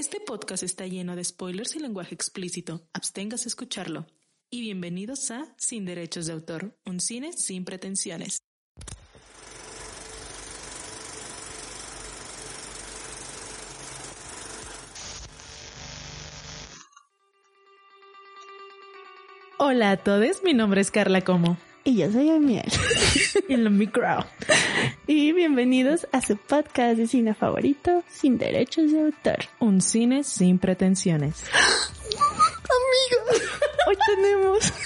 Este podcast está lleno de spoilers y lenguaje explícito. Absténgase a escucharlo. Y bienvenidos a Sin Derechos de Autor, un cine sin pretensiones. Hola a todos, mi nombre es Carla Como. Y yo soy Amiel. en lo micro. Y bienvenidos a su podcast de cine favorito, Sin Derechos de Autor. Un cine sin pretensiones. Amigos, hoy tenemos...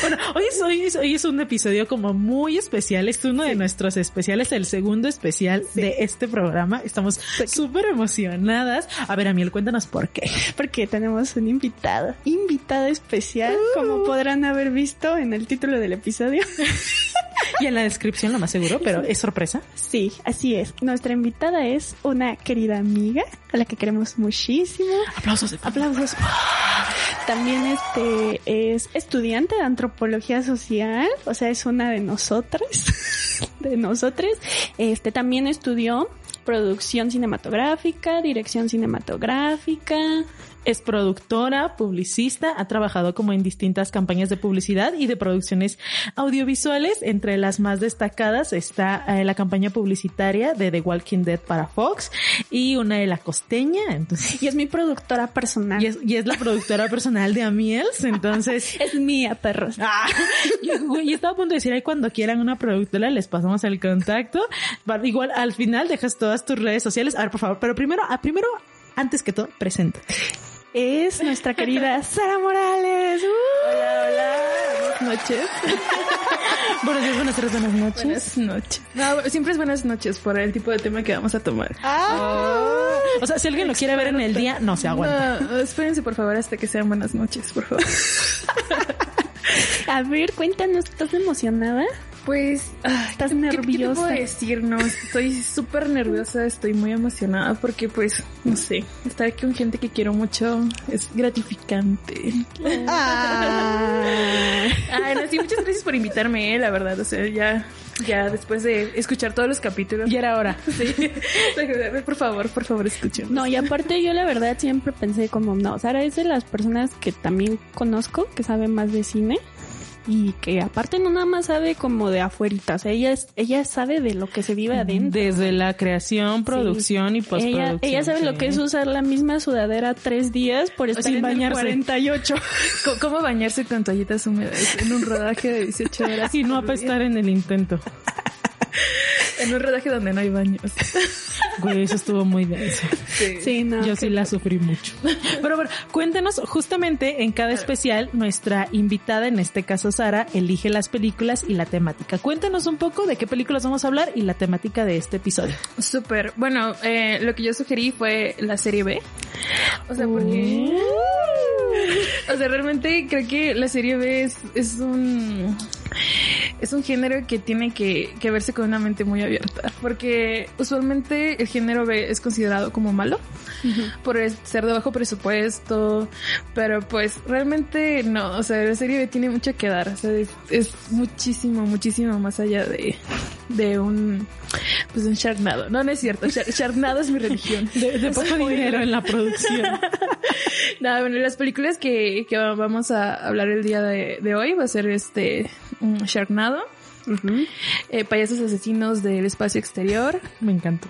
Bueno, hoy es, hoy, hoy es un episodio como muy especial. Es uno de nuestros especiales, el segundo especial de este programa. Estamos súper emocionadas. A ver, Amiel, cuéntanos por qué. Porque tenemos un invitado, invitada especial, como podrán haber visto en el título del episodio. y en la descripción, lo más seguro, pero es sorpresa. Sí, así es. Nuestra invitada es una querida amiga a la que queremos muchísimo. Aplausos. De Aplausos. También este es estudiante de antropología social, o sea, es una de nosotras, de nosotros. Este también estudió producción cinematográfica, dirección cinematográfica, es productora, publicista, ha trabajado como en distintas campañas de publicidad y de producciones audiovisuales. Entre las más destacadas está eh, la campaña publicitaria de The Walking Dead para Fox y una de La Costeña. Entonces, y es mi productora personal. Y es, y es la productora personal de Amiels. Entonces, es mía, perros. Ah, y, estaba a punto de decir, ahí cuando quieran una productora les pasamos el contacto. Igual al final dejas todas tus redes sociales. A ver, por favor, pero primero, a primero, antes que todo, presenta es nuestra querida Sara Morales. Hola, hola. Buenas noches. buenos días, buenas tardes, buenas noches. Buenas noches. No, siempre es buenas noches por el tipo de tema que vamos a tomar. Ah. Oh. O sea, si alguien lo quiere ver en el día, no se aguanta. No, espérense por favor hasta que sean buenas noches, por favor. a ver, cuéntanos, ¿estás emocionada? Pues, estás nerviosa. ¿Qué, te puedo decir? No, estoy súper nerviosa, estoy muy emocionada porque, pues, no sé, estar aquí con gente que quiero mucho es gratificante. Ah. Ay, no, sí, muchas gracias por invitarme, eh, la verdad. O sea, ya, ya después de escuchar todos los capítulos. Y era hora. Sí. por favor, por favor, escuchen. No, y aparte yo la verdad siempre pensé como, no, Sara es de las personas que también conozco, que saben más de cine y que aparte no nada más sabe como de afueritas, ella es, ella sabe de lo que se vive adentro. Desde la creación, producción y postproducción. Ella, ella sabe lo que es usar la misma sudadera tres días por estar Sin en bañarse. 48. ¿Cómo bañarse con toallitas húmedas en un rodaje de 18 horas? Y no apestar en el intento. en un rodaje donde no hay baños. Güey, eso estuvo muy denso. Sí, no. Yo sí la sufrí mucho. Pero bueno, cuéntenos, justamente en cada especial, nuestra invitada, en este caso Sara, elige las películas y la temática. Cuéntenos un poco de qué películas vamos a hablar y la temática de este episodio. Súper. Bueno, eh, lo que yo sugerí fue la serie B. O sea, porque... Uh. O sea, realmente creo que la serie B es, es un es un género que tiene que, que, verse con una mente muy abierta, porque usualmente el género B es considerado como malo por ser de bajo presupuesto, pero pues realmente no, o sea, la serie B tiene mucho que dar, o sea, es, muchísimo, muchísimo más allá de, de un pues un Sharknado. No, no es cierto. Sharknado es mi religión. De, poco dinero en la producción. Nada, bueno, las películas que, que vamos a hablar el día de, de hoy va a ser este Sharknado. eh, payasos asesinos del espacio exterior. Me encantó.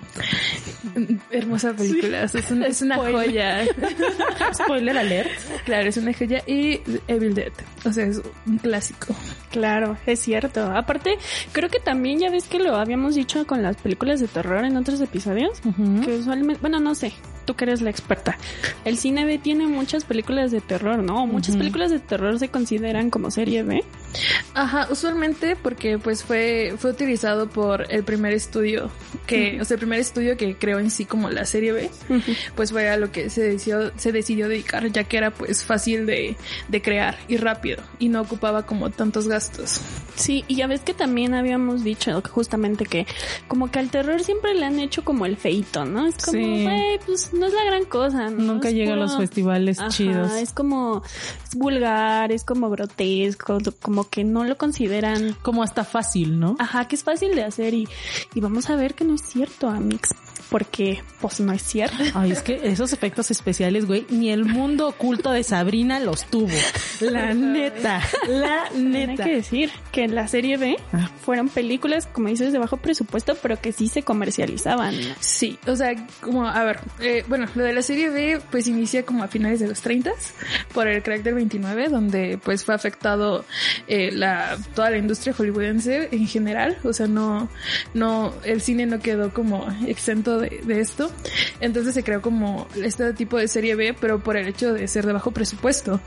Hermosa película. Es, una, es una joya. Spoiler alert. Claro, es una joya. Y Evil Dead. O sea, es un clásico. Claro, es cierto. Aparte, creo que también ya ves que lo habíamos dicho con las películas de terror en otros episodios. Que usualmente, bueno, no sé, tú que eres la experta. El cine B tiene muchas películas de terror, ¿no? Muchas películas de terror se consideran como serie B. Ajá, usualmente porque pues fue, fue utilizado por el primer estudio que, o sea, el primer estudio que creó en sí como la serie B, pues fue a lo que se decidió, se decidió dedicar, ya que era pues fácil de, de crear y rápido y no ocupaba como tantos gastos. Sí, y ya ves que también habíamos dicho justamente que como que al terror siempre le han hecho como el feito, ¿no? Es como, güey, pues no es la gran cosa, ¿no? Nunca llega a los festivales chidos. Es como es vulgar, es como grotesco, como que no lo consideran como hasta fácil, ¿no? Ajá, que es fácil de hacer y, y vamos a ver que no es cierto, Amix. Porque pues no es cierto. Ay, es que esos efectos especiales, güey, ni el mundo oculto de Sabrina los tuvo. La neta, la neta. Hay que decir que en la serie B ah. fueron películas, como dices, de bajo presupuesto, pero que sí se comercializaban. Sí, o sea, como, a ver, eh, bueno, lo de la serie B pues inicia como a finales de los 30 por el crack del 29, donde pues fue afectado eh, la, toda la industria hollywoodense en general, o sea, no, no, el cine no quedó como exento de, de esto, entonces se creó como este tipo de serie B, pero por el hecho de ser de bajo presupuesto,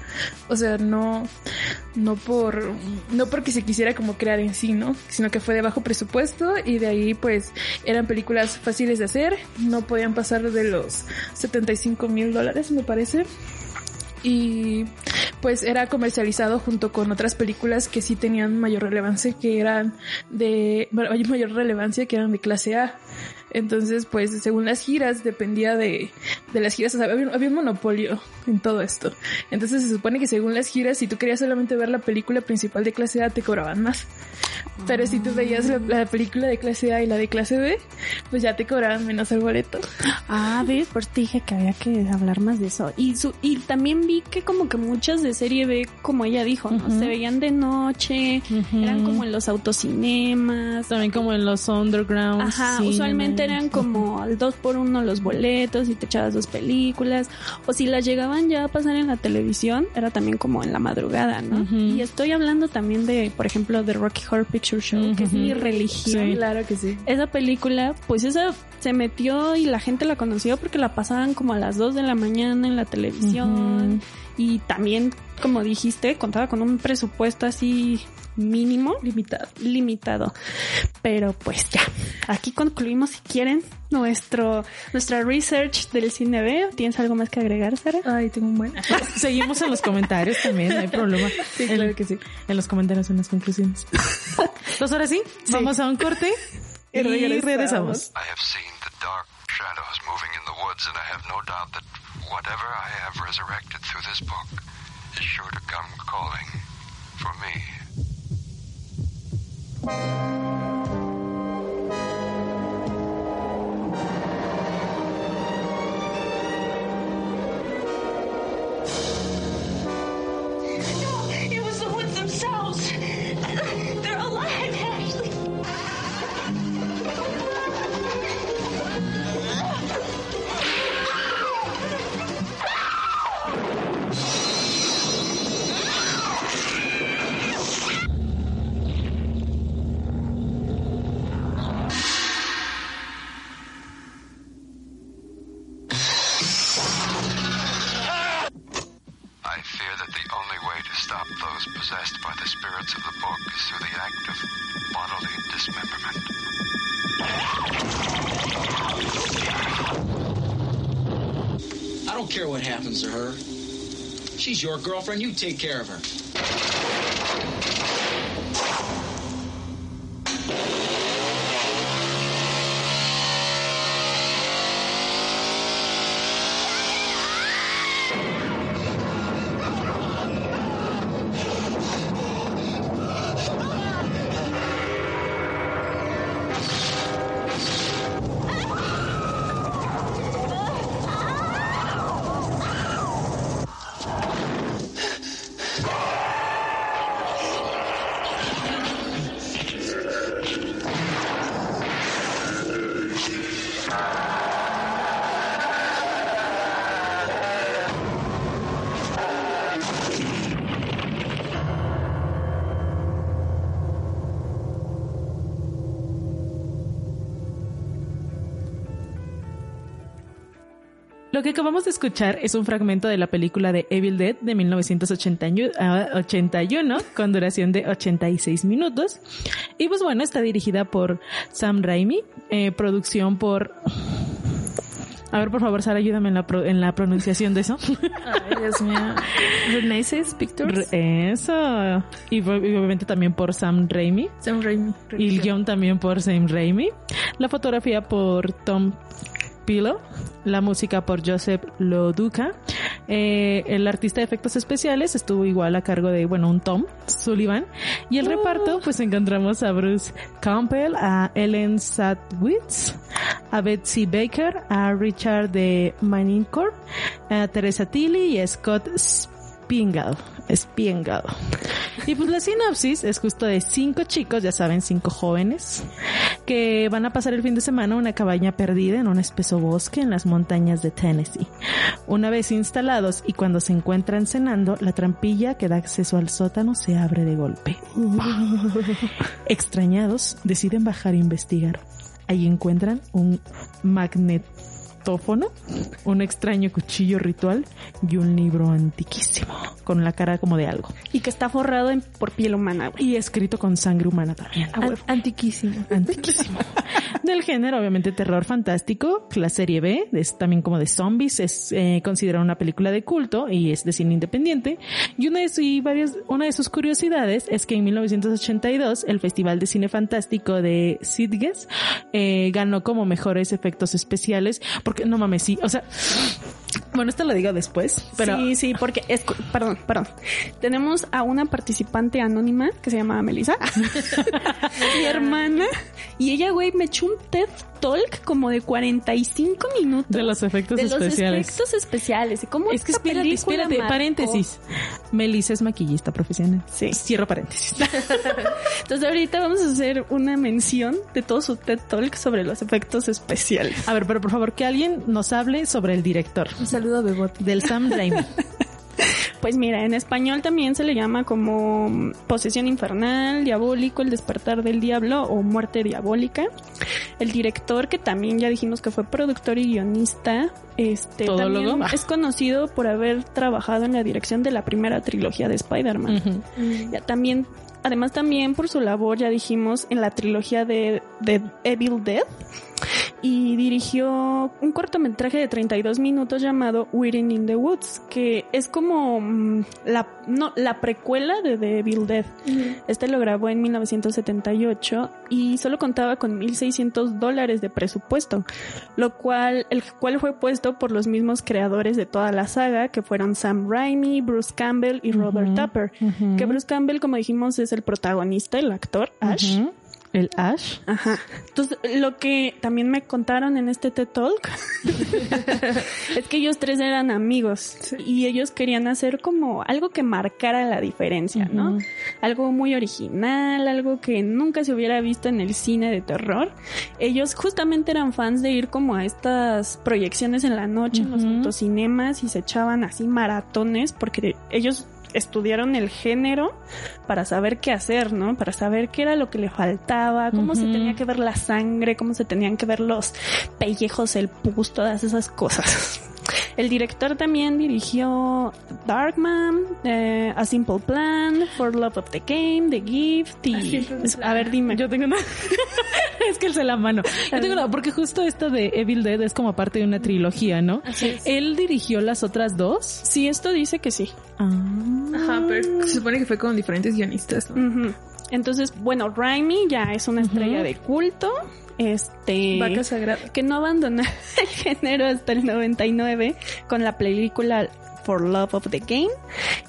o sea, no, no por, no porque se quisiera como crear en sí, ¿no? Sino que fue de bajo presupuesto y de ahí pues eran películas fáciles de hacer, no podían pasar de los 75 mil dólares, me parece. Y pues era comercializado junto con otras películas que sí tenían mayor relevancia que eran de mayor relevancia que eran de clase A entonces, pues, según las giras, dependía de, de las giras, o sea, había, un monopolio en todo esto. Entonces, se supone que según las giras, si tú querías solamente ver la película principal de clase A, te cobraban más. Pero si tú veías la, película de clase A y la de clase B, pues ya te cobraban menos el boleto. Ah, ves, pues te dije que había que hablar más de eso. Y, su, y también vi que como que muchas de serie B, como ella dijo, ¿no? Se veían de noche, eran como en los autocinemas. También como en los undergrounds. Ajá, usualmente eran como al dos por uno los boletos y te echabas dos películas. O si las llegaban ya a pasar en la televisión, era también como en la madrugada, ¿no? Y estoy hablando también de, por ejemplo, de Rocky Horror Picture Show, que es mi religión. claro que sí. Esa película, pues esa se metió y la gente la conoció porque la pasaban como a las 2 de la mañana en la televisión. Y también, como dijiste, contaba con un presupuesto así mínimo. Limitado. Limitado. Pero pues ya, aquí concluimos si quieren nuestro, nuestra research del cine B. ¿Tienes algo más que agregar, Sara? Ay, tengo un buen. Seguimos en los comentarios también, no hay problema. Sí, claro que sí. En los comentarios, en las conclusiones. Pues ahora sí, vamos a un corte y regresamos. I have seen the dark shadows moving in the woods and I have no doubt that whatever I have resurrected through this book is sure to come calling for me. Your girlfriend. You take care of her. Que acabamos de escuchar es un fragmento de la película de Evil Dead de 1981 ah, con duración de 86 minutos. Y pues bueno, está dirigida por Sam Raimi, eh, producción por... A ver, por favor, Sara, ayúdame en la, en la pronunciación de eso. Ay, Dios mío. Renaissance Pictures. Eso. Y, obviamente también por Sam Raimi. Sam Raimi. Y el guion también por Sam Raimi. La fotografía por Tom la música por Joseph Loduca, Eh, el artista de efectos especiales estuvo igual a cargo de, bueno, un Tom Sullivan. Y el reparto, pues encontramos a Bruce Campbell, a Ellen Sadwitz, a Betsy Baker, a Richard de Manincorp, a Teresa Tilly y a Scott Spingal. Spiengado. Y pues la sinopsis es justo de cinco chicos, ya saben, cinco jóvenes, que van a pasar el fin de semana en una cabaña perdida en un espeso bosque en las montañas de Tennessee. Una vez instalados y cuando se encuentran cenando, la trampilla que da acceso al sótano se abre de golpe. Extrañados, deciden bajar a investigar. Ahí encuentran un magnet un extraño cuchillo ritual y un libro antiquísimo, con la cara como de algo. Y que está forrado por piel humana. Y escrito con sangre humana también. antiquísimo. Antiquísimo. Del género, obviamente, terror fantástico, la serie B, es también como de zombies, es eh, considerada una película de culto y es de cine independiente. Y una de, sus, y varias, una de sus curiosidades es que en 1982 el Festival de Cine Fantástico de Sitges eh, ganó como mejores efectos especiales porque no mames, sí, o sea, bueno, esto lo digo después, pero sí, sí, porque es perdón, perdón. Tenemos a una participante anónima que se llama Melissa, mi hermana, y ella, güey, me echó un TED Talk como de 45 minutos de los efectos de especiales. Los efectos especiales. ¿Cómo es que espérate, espérate, paréntesis. Melissa es maquillista profesional. Sí. Cierro paréntesis. Entonces ahorita vamos a hacer una mención de todo su TED Talk sobre los efectos especiales. A ver, pero por favor que alguien nos hable sobre el director. Un saludo Bebot. Del Sam Raimi. Pues mira, en español también se le llama como posesión infernal, diabólico, el despertar del diablo o muerte diabólica. El director, que también ya dijimos que fue productor y guionista, este también es conocido por haber trabajado en la dirección de la primera trilogía de Spider-Man. Ya también además también por su labor, ya dijimos, en la trilogía de, de Evil Dead y dirigió un cortometraje de 32 minutos llamado Waiting in the Woods, que es como mm, la, no, la precuela de The Evil Dead. Este lo grabó en 1978 y solo contaba con 1.600 dólares de presupuesto, lo cual, el cual fue puesto por los mismos creadores de toda la saga, que fueron Sam Raimi, Bruce Campbell y Robert Tupper. Que Bruce Campbell, como dijimos, es el protagonista, el actor, Ash. El Ash. Ajá. Entonces, lo que también me contaron en este TED Talk es que ellos tres eran amigos y ellos querían hacer como algo que marcara la diferencia, ¿no? Algo muy original, algo que nunca se hubiera visto en el cine de terror. Ellos justamente eran fans de ir como a estas proyecciones en la noche en los autocinemas y se echaban así maratones porque ellos estudiaron el género para saber qué hacer, ¿no? Para saber qué era lo que le faltaba, cómo se tenía que ver la sangre, cómo se tenían que ver los pellejos, el pus, todas esas cosas. El director también dirigió Darkman, eh, A Simple Plan, For Love of the Game, The Gift y... A, ver, dime. Yo tengo una... es que él se la mano. Yo tengo una... Porque justo esto de Evil Dead es como parte de una trilogía, ¿no? Así ¿Él dirigió las otras dos? Sí, esto dice que sí. Ah. Ajá, pero se supone que fue con diferentes guionistas, Entonces, bueno, Raimi ya es una estrella de culto este Vaca Sagrada. que no abandonó el género hasta el 99 con la película For Love of the Game.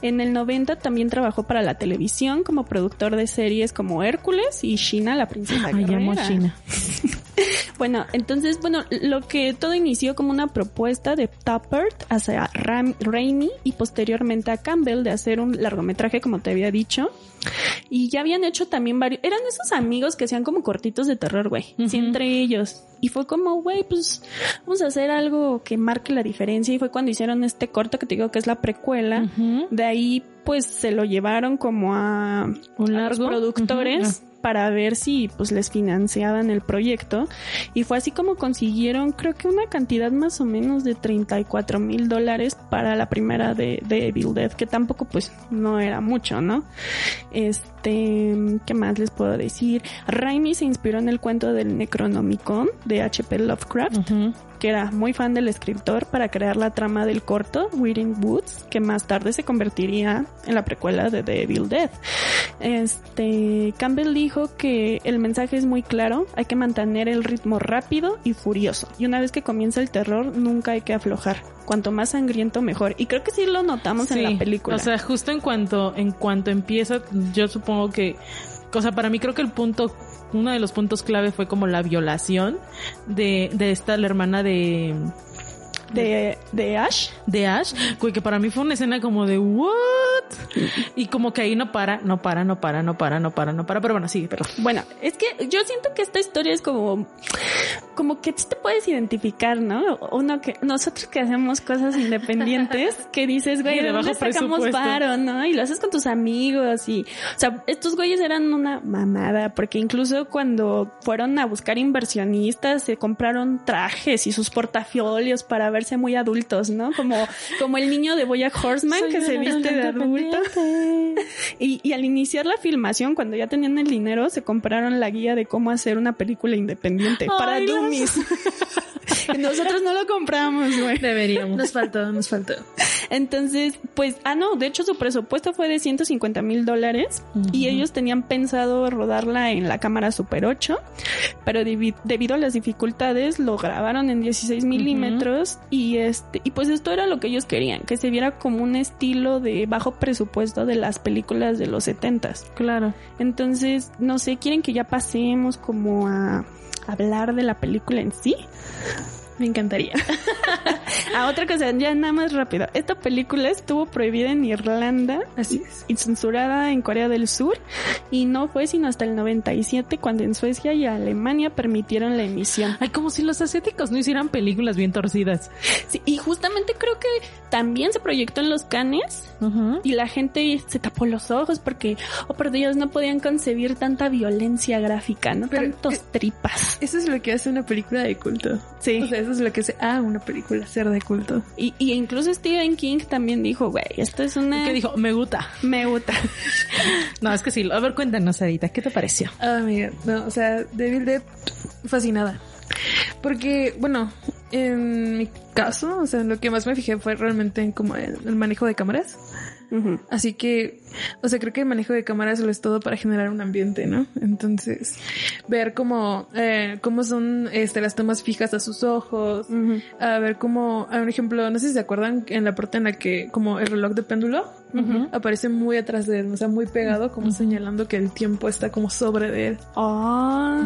En el 90 también trabajó para la televisión como productor de series como Hércules y China, la princesa Ay, llamo China. bueno, entonces, bueno, lo que todo inició como una propuesta de Tuppert hacia Ram Raimi y posteriormente a Campbell de hacer un largometraje, como te había dicho. Y ya habían hecho también varios, eran esos amigos que hacían como cortitos de terror, güey, entre ellos. Y fue como, güey, pues vamos a hacer algo que marque la diferencia. Y fue cuando hicieron este corto que te digo que es la precuela. De ahí, pues se lo llevaron como a, un largo. productores para ver si pues les financiaban el proyecto. Y fue así como consiguieron creo que una cantidad más o menos de 34 mil dólares para la primera de, de Evil Dead que tampoco pues no era mucho no este qué más les puedo decir Raimi se inspiró en el cuento del Necronomicon de H.P. Lovecraft que era muy fan del escritor para crear la trama del corto Reading Woods, que más tarde se convertiría en la precuela de The Evil Dead. Este, Campbell dijo que el mensaje es muy claro, hay que mantener el ritmo rápido y furioso. Y una vez que comienza el terror, nunca hay que aflojar. Cuanto más sangriento, mejor. Y creo que sí lo notamos en la película. O sea, justo en cuanto, en cuanto empieza, yo supongo que, o sea, para mí creo que el punto uno de los puntos clave fue como la violación de, de esta, la hermana de, de, de Ash. De Ash, que para mí fue una escena como de what? Y como que ahí no para, no para, no para, no para, no para, no para, pero bueno, sí, pero. Bueno, es que yo siento que esta historia es como, como que te puedes identificar, ¿no? Uno que, nosotros que hacemos cosas independientes, que dices, güey, de dónde sacamos paro, ¿no? Y lo haces con tus amigos y, o sea, estos güeyes eran una mamada, porque incluso cuando fueron a buscar inversionistas, se compraron trajes y sus portafolios para ver muy adultos, ¿no? Como, como el niño de Boyack Horseman que se viste de adulto. Y, y al iniciar la filmación, cuando ya tenían el dinero, se compraron la guía de cómo hacer una película independiente para Nosotros no lo compramos, güey. Deberíamos. Nos faltó, nos faltó. Entonces, pues, ah, no, de hecho su presupuesto fue de 150 mil dólares y ellos tenían pensado rodarla en la cámara Super 8, pero debido a las dificultades lo grabaron en 16 milímetros y este, y pues esto era lo que ellos querían, que se viera como un estilo de bajo presupuesto de las películas de los 70s. Claro. Entonces, no sé, quieren que ya pasemos como a hablar de la película en sí. Me encantaría. a otra cosa, ya nada más rápido. Esta película estuvo prohibida en Irlanda. Así es. Y censurada en Corea del Sur. Y no fue sino hasta el 97 cuando en Suecia y Alemania permitieron la emisión. Ay, como si los asiáticos no hicieran películas bien torcidas. Sí, y justamente creo que también se proyectó en los canes. Y la gente se tapó los ojos porque, oh por Dios, no podían concebir tanta violencia gráfica, ¿no? Tantos eh, tripas. Eso es lo que hace una película de culto. Sí. O sea, eso es lo que hace, ah, una película, ser de culto. Y, y incluso Stephen King también dijo, güey, esto es una... ¿Qué dijo? Me gusta. Me gusta. no, es que sí. A ver, cuéntanos, Edita, ¿qué te pareció? Ah, mira, no, o sea, Devil Dead, fascinada. Porque, bueno, en mi caso, o sea, lo que más me fijé fue realmente en como el manejo de cámaras. Así que, o sea, creo que el manejo de cámaras lo es todo para generar un ambiente, ¿no? Entonces, ver cómo, eh, cómo son este, las tomas fijas a sus ojos, a ver cómo, a un ejemplo, no sé si se acuerdan en la parte en la que como el reloj de péndulo aparece muy atrás de él, o sea, muy pegado, como señalando que el tiempo está como sobre de él. Oh,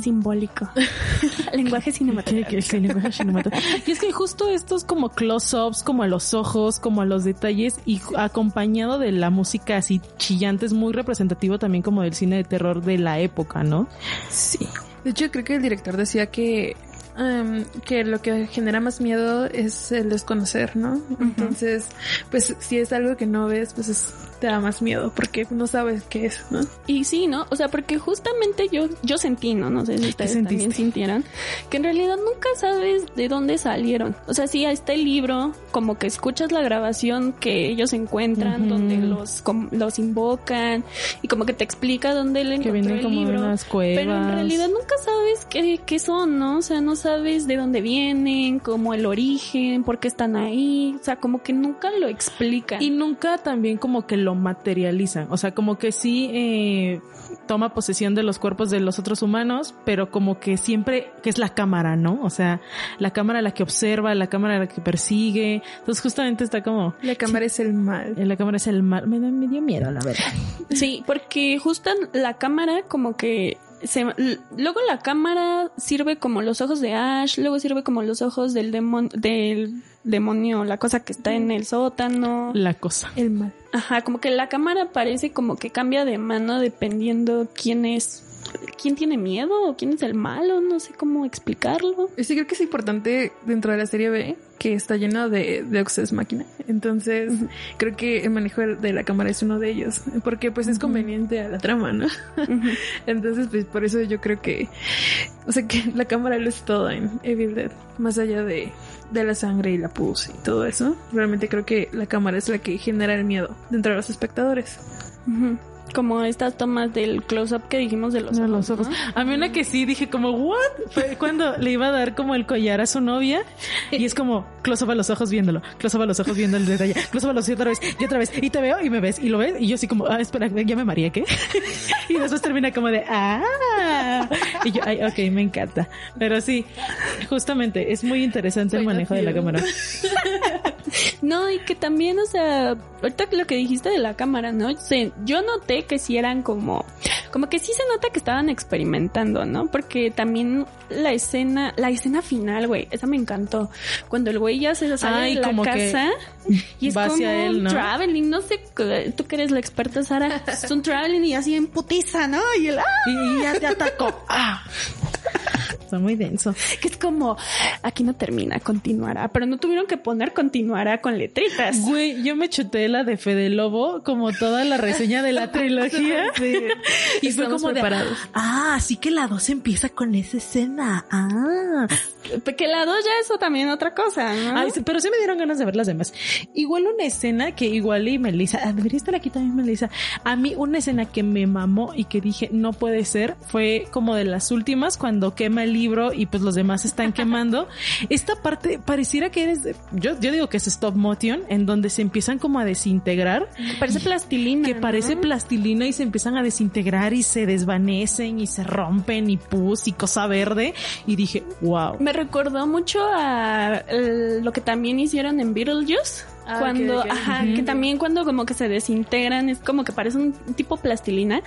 simbólico. lenguaje cinematográfico. y es que justo estos como close-ups, como a los ojos, como a los detalles y acompañado de la música así chillante, es muy representativo también como del cine de terror de la época, ¿no? Sí. De hecho, creo que el director decía que em, que lo que genera más miedo es el desconocer, ¿no? Entonces, pues si es algo que no ves, pues es te da más miedo porque no sabes qué es, ¿no? Y sí, ¿no? O sea, porque justamente yo, yo sentí, ¿no? No sé si ustedes también sintieran, que en realidad nunca sabes de dónde salieron. O sea, sí, está el libro, como que escuchas la grabación que ellos encuentran, donde los, los invocan, y como que te explica dónde le encontró que vienen como libro. Unas cuevas. Pero en realidad nunca sabes qué, qué son, ¿no? O sea, no sabes de dónde vienen, como el origen, por qué están ahí. O sea, como que nunca lo explican. Y nunca también como que lo materializan. O sea, como que sí eh, toma posesión de los cuerpos de los otros humanos, pero como que siempre, que es la cámara, ¿no? O sea, la cámara la que observa, la cámara la que persigue. Entonces justamente está como... La cámara es el mal. La cámara es el mal. Me da medio miedo, la verdad. Sí, porque justo la cámara como que se, luego la cámara sirve como los ojos de Ash, luego sirve como los ojos del demonio, del demonio, la cosa que está en el sótano. La cosa. El mal. Ajá, como que la cámara parece como que cambia de mano dependiendo quién es quién tiene miedo o quién es el malo, no sé cómo explicarlo. Sí, creo que es importante dentro de la serie B que está lleno de, de Access Máquina. Entonces, creo que el manejo de la cámara es uno de ellos, porque pues es conveniente a la trama, ¿no? Entonces, pues por eso yo creo que, o sea, que la cámara lo es todo en Evil Dead, más allá de, de la sangre y la pus y todo eso. Realmente creo que la cámara es la que genera el miedo dentro de los espectadores. Como estas tomas del close-up que dijimos de los, De ojos, los ojos. ¿no? A mí una que sí dije como, ¿what? Fue cuando le iba a dar como el collar a su novia y es como, close up a los ojos viéndolo, close up a los ojos viendo el detalle, close up a los ojos otra vez y otra vez y te veo y me ves y lo ves y yo así como, ah, espera, ya me maría, ¿qué? y después termina como de, ah, y yo, ay, ok, me encanta. Pero sí, justamente es muy interesante el manejo de la cámara. No, y que también, o sea, ahorita lo que dijiste de la cámara, ¿no? Yo noté que sí eran como, como que sí se nota que estaban experimentando, ¿no? Porque también la escena, la escena final, güey, esa me encantó. Cuando el güey ya se sale Ay, de la como casa y es como él, traveling, no sé, tú que eres la experta, Sara, es un traveling y así en putiza, ¿no? Y el, ¡ah! Y ya te atacó. Ah. Está muy denso. que es como, aquí no termina, continuará, pero no tuvieron que poner continuará con letritas. Güey, yo me chuté la de Fede Lobo, como toda la reseña de la trilogía. Y fue como de, preparados. ah, así que la 2 empieza con esa escena. Ah. Que la dos ya eso también otra cosa, ¿no? Ay, pero sí me dieron ganas de ver las demás. Igual una escena que igual y Melissa, ah, debería estar aquí también Melissa. A mí una escena que me mamó y que dije, no puede ser, fue como de las últimas cuando quema el libro y pues los demás están quemando. Esta parte pareciera que eres, de- yo, yo digo que es stop motion, en donde se empiezan como a desintegrar. parece plastilina. que ¿no? parece plastilina y se empiezan a desintegrar y se desvanecen y se rompen y pus y cosa verde y dije, wow. Me recordó mucho a lo que también hicieron en Beetlejuice. Ah, cuando, ajá, que también cuando como que se desintegran, es como que parece un tipo plastilina.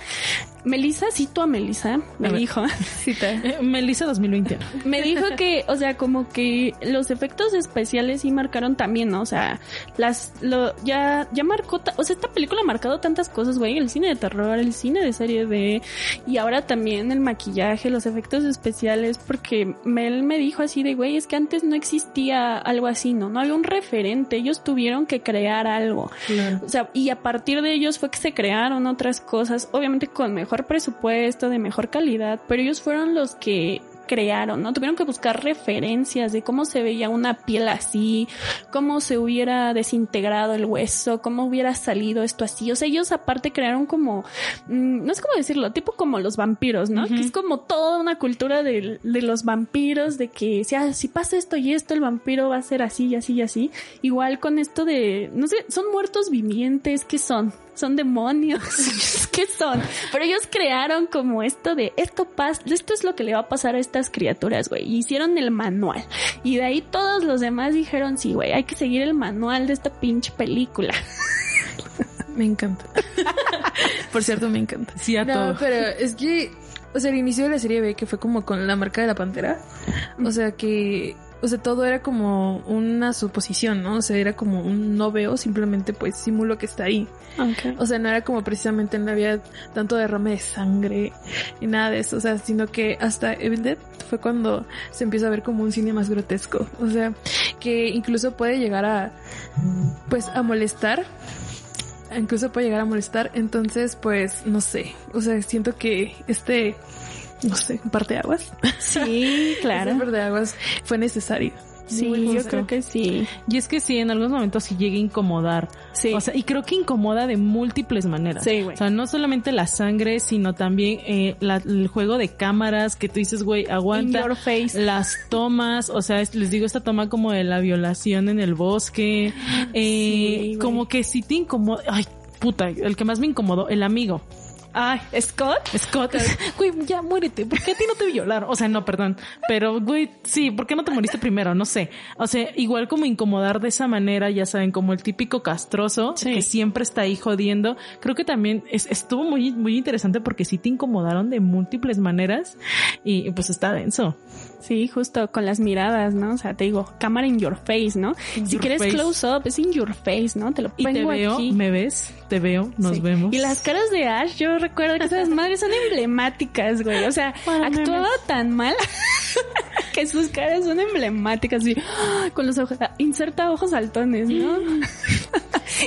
Melissa, cito a Melissa, me A dijo, Eh, Melissa 2021. me dijo que, o sea, como que los efectos especiales sí marcaron también, ¿no? O sea, las, lo, ya, ya marcó, o sea, esta película ha marcado tantas cosas, güey, el cine de terror, el cine de serie B, y ahora también el maquillaje, los efectos especiales, porque Mel me dijo así de, güey, es que antes no existía algo así, ¿no? No había un referente, ellos tuvieron que crear algo. O sea, y a partir de ellos fue que se crearon otras cosas, obviamente con mejor presupuesto, de mejor calidad, pero ellos fueron los que crearon, ¿no? Tuvieron que buscar referencias de cómo se veía una piel así, cómo se hubiera desintegrado el hueso, cómo hubiera salido esto así. O sea, ellos aparte crearon como, mm, no sé cómo decirlo, tipo como los vampiros, ¿no? Que es como toda una cultura de, de los vampiros, de que si, ah, si pasa esto y esto, el vampiro va a ser así y así y así. Igual con esto de, no sé, son muertos vivientes, ¿qué son? Son demonios, ¿qué son? Pero ellos crearon como esto de esto pasa, esto es lo que le va a pasar a estas criaturas, güey. Y Hicieron el manual. Y de ahí todos los demás dijeron, sí, güey, hay que seguir el manual de esta pinche película. Me encanta. Por cierto, me encanta. Sí, a No, todo. pero es que, o sea, el inicio de la serie B que fue como con la marca de la pantera. O sea, que, o sea, todo era como una suposición, ¿no? O sea, era como un no veo, simplemente pues simulo que está ahí. O sea, no era como precisamente no había tanto derrame de sangre y nada de eso. O sea, sino que hasta Evil Dead fue cuando se empieza a ver como un cine más grotesco. O sea, que incluso puede llegar a, pues, a molestar. Incluso puede llegar a molestar. Entonces, pues, no sé. O sea, siento que este, no sé, parte de aguas. Sí, claro. Este parte de aguas fue necesario. Sí, yo creo que sí. Y es que sí, en algunos momentos sí llega a incomodar. Sí. O sea, y creo que incomoda de múltiples maneras. Sí, güey. O sea, no solamente la sangre, sino también eh, la- el juego de cámaras que tú dices, güey, In aguanta. your face. Las tomas, o sea, es- les digo esta toma como de la violación en el bosque, eh, Sí, como que sí te incomoda, ay, puta, el que más me incomodó, el amigo. Ay, Scott. Scott, güey, ya muérete, ¿por qué a ti no te violaron? O sea, no, perdón, pero güey, sí, ¿por qué no te moriste primero? No sé. O sea, igual como incomodar de esa manera, ya saben, como el típico castroso Sí. que siempre está ahí jodiendo. Creo que también es- estuvo muy, muy interesante porque sí te incomodaron de múltiples maneras y pues está denso. Sí, justo con las miradas, ¿no? O sea, te digo, cámara in your face, ¿no? In si quieres face. close up, es in your face, ¿no? Te lo Y te pongo veo, aquí. me ves, te veo, nos Sí. vemos. Y las caras de Ash, yo recuerdo que esas madres son emblemáticas, güey. O sea, Para actuaba memes. tan mal que sus caras son emblemáticas, así, ¡ah! con los ojos, inserta ojos saltones, ¿no?